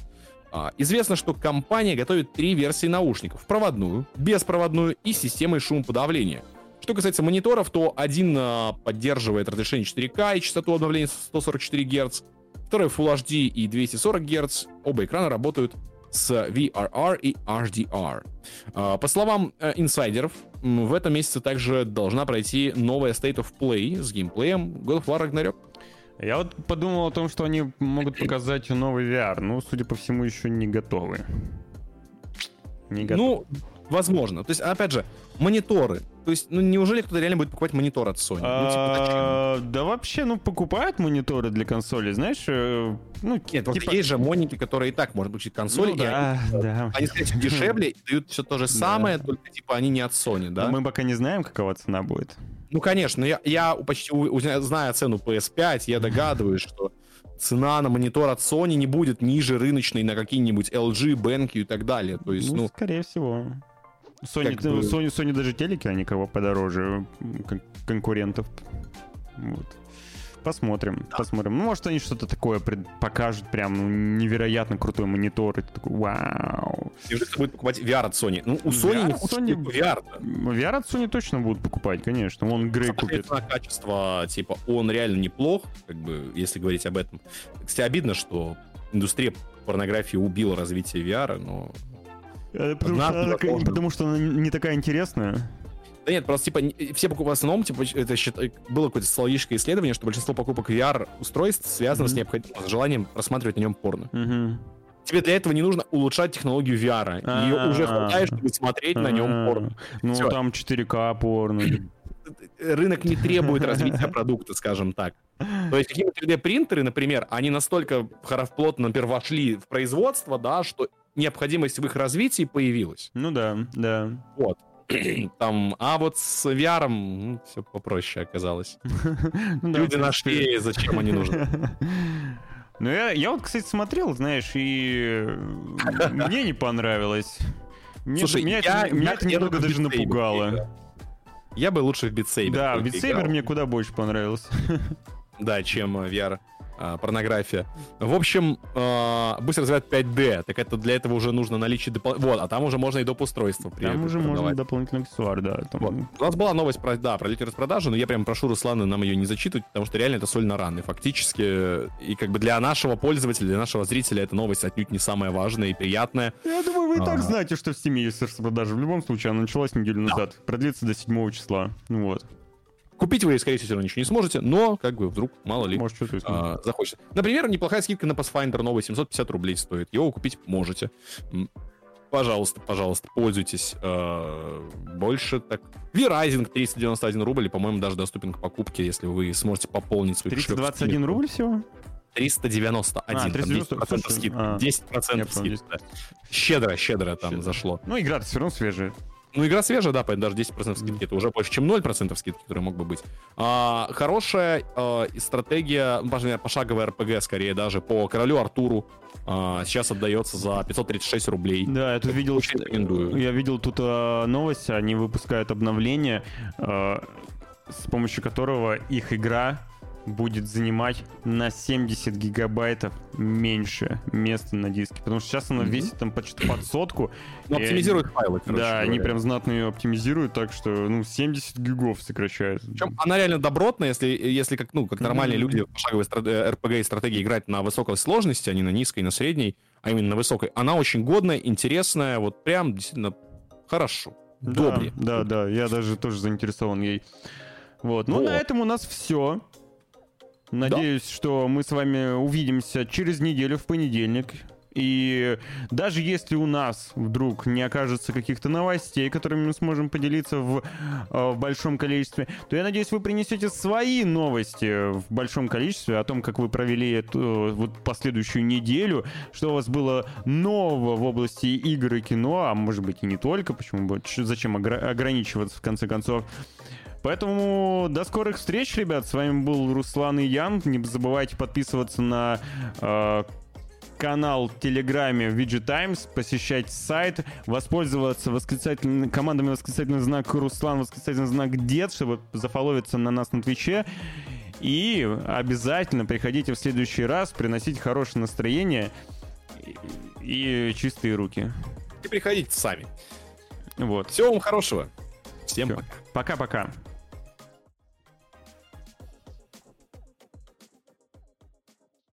А, Известно, что компания готовит три версии наушников. Проводную, беспроводную и с системой шумоподавления. Что касается мониторов, то один а, поддерживает разрешение 4К и частоту обновления 144 Гц, второй Full HD и 240 Гц. Оба экрана работают с VRR и HDR. А, По словам э, инсайдеров, в этом месяце также должна пройти новая State of Play с геймплеем God of War Ragnarok. Я вот подумал о том, что они могут показать новый VR, но, судя по всему, еще не готовы. Не готовы. Ну, возможно. То есть, опять же, мониторы. То есть, ну, неужели кто-то реально будет покупать монитор от Sony? Ну, типа? А, да вообще, ну, покупают мониторы для консоли, знаешь, э, ну, Нет, типа- есть же моники, которые и так можно получить консоль, Ну и да, они, да. они, всего, дешевле и дают все то же самое, только типа они не от Sony, да? Но мы пока не знаем, какова цена будет. Ну, конечно, я, я почти у- знаю цену PS5, я догадываюсь, что цена на монитор от Sony не будет ниже рыночной на какие-нибудь LG, BenQ и так далее. То есть, Ну, ну, скорее всего. Sony, Как бы- Sony, Sony даже телеки, они кого подороже конкурентов. Вот. Посмотрим, посмотрим. Ну, может, они что-то такое пред- покажут, прям ну, невероятно крутой монитор. И ты такой, вау. неужели кто будет покупать VR от Sony? Ну, у Sony VR хочет Sony- VR. VR от Sony точно будут покупать, конечно. Он Грей купит. Соответственно, качество, типа, он реально неплох, как бы, если говорить об этом. Кстати, обидно, что индустрия порнографии убила развитие VR, но... Э, Потому что, она потому что она не такая интересная. Да нет, просто, типа, все покупают в основном, типа, это было какое-то социологическое исследование, что большинство покупок VR-устройств связано с Мгм. необходимым с желанием просматривать на нем порно. Мгм. Тебе для этого не нужно улучшать технологию VR. Ее А-а-а. уже хватает, чтобы смотреть на нем А, порно. Ну, там 4К порно. Рынок не требует развития продукта, скажем так. То есть какие-то 3D-принтеры, например, они настолько плотно, например, вошли в производство, да, что необходимость в их развитии появилась. Ну да, да. Вот. Там, а вот с VR все попроще оказалось. Ну Люди нашли, зачем они нужны. Ну, я, я вот, кстати, смотрел, знаешь, и мне не понравилось. Мне, Слушай, меня, я- это, меня я- это я немного в даже напугало. Я бы лучше в Saber Да, играл. мне куда больше понравился. Да, чем э, VR. А, порнография. В общем, а, быстро развивает 5D, так это для этого уже нужно наличие дополнительного... Вот, а там уже можно и доп. устройства при- Там уже можно дополнительный аксессуар, да. там- Вот. У нас была новость про, да, про летнюю распродажу, но я прям прошу Руслана нам ее не зачитывать, потому что реально это соль на раны. Фактически, э, и как бы для нашего пользователя, для нашего зрителя эта новость отнюдь не самая важная и приятная. Я думаю, вы и так Ага. знаете, что в Стиме есть распродажа. В любом случае, она началась неделю назад. Продлится до 7 числа. Ну вот. Купить вы, скорее всего, все равно ничего не сможете, но, как бы, вдруг, мало ли, Может, а, захочется. Например, неплохая скидка на Pathfinder новый, 750 рублей стоит. Его купить можете. Пожалуйста, пожалуйста, пользуйтесь. А, Больше так... V-Rising 391 рубль, и, по-моему, даже доступен к покупке, если вы сможете пополнить свой кошелек. 321 рубль всего? 391. А, там 390, 10% слушай, скидка. а, 10% я понял, скидка. Щедро, щедро там Щедро. зашло. Ну, игра-то все равно свежая. Ну, игра свежая, да, поэтому даже 10% скидки. Это уже больше, чем 0% скидки, которые мог бы быть. А, хорошая а, стратегия, например, пошаговая РПГ, скорее даже, по королю Артуру. а, сейчас отдается за 536 рублей. Да, я тут видел, Очень рекомендую. я видел тут а, новость, они выпускают обновление, а, с помощью которого их игра будет занимать на 70 гигабайтов меньше места на диске. Потому что сейчас она Мгм. весит там почти под сотку. Ну, И- оптимизирует файлы, короче Да, они говоря. прям знатно ее оптимизируют, так что, ну, 70 гигов сокращают. Причем она реально добротная, если, если как, ну, как нормальные Мгм. люди в пошаговой стра- э, РПГ и стратегии играть на высокой сложности, а не на низкой, на средней, а именно на высокой. Она очень годная, интересная, вот прям действительно хорошо. Да, Добре. Да, да, я даже тоже заинтересован ей. Вот. Ну, Вот. на этом у нас все. Надеюсь, что мы с вами увидимся через неделю в понедельник. И даже если у нас вдруг не окажется каких-то новостей, которыми мы сможем поделиться в, э, в большом количестве, то я надеюсь, вы принесете свои новости в большом количестве о том, как вы провели эту э, вот последующую неделю, что у вас было нового в области игр и кино, а может быть и не только, почему бы, зачем огра- ограничиваться в конце концов. Поэтому до скорых встреч, ребят. С вами был Руслан и Ян. Не забывайте подписываться на э, канал в Телеграме VG Times, посещать сайт, воспользоваться восклицательным, командами восклицательный знак Руслан, восклицательный знак Дед, чтобы зафоловиться на нас на Твиче. И обязательно приходите в следующий раз, приносите хорошее настроение и, и чистые руки. И приходите сами. Вот. Всего вам хорошего. Всем Всё. пока. Пока-пока.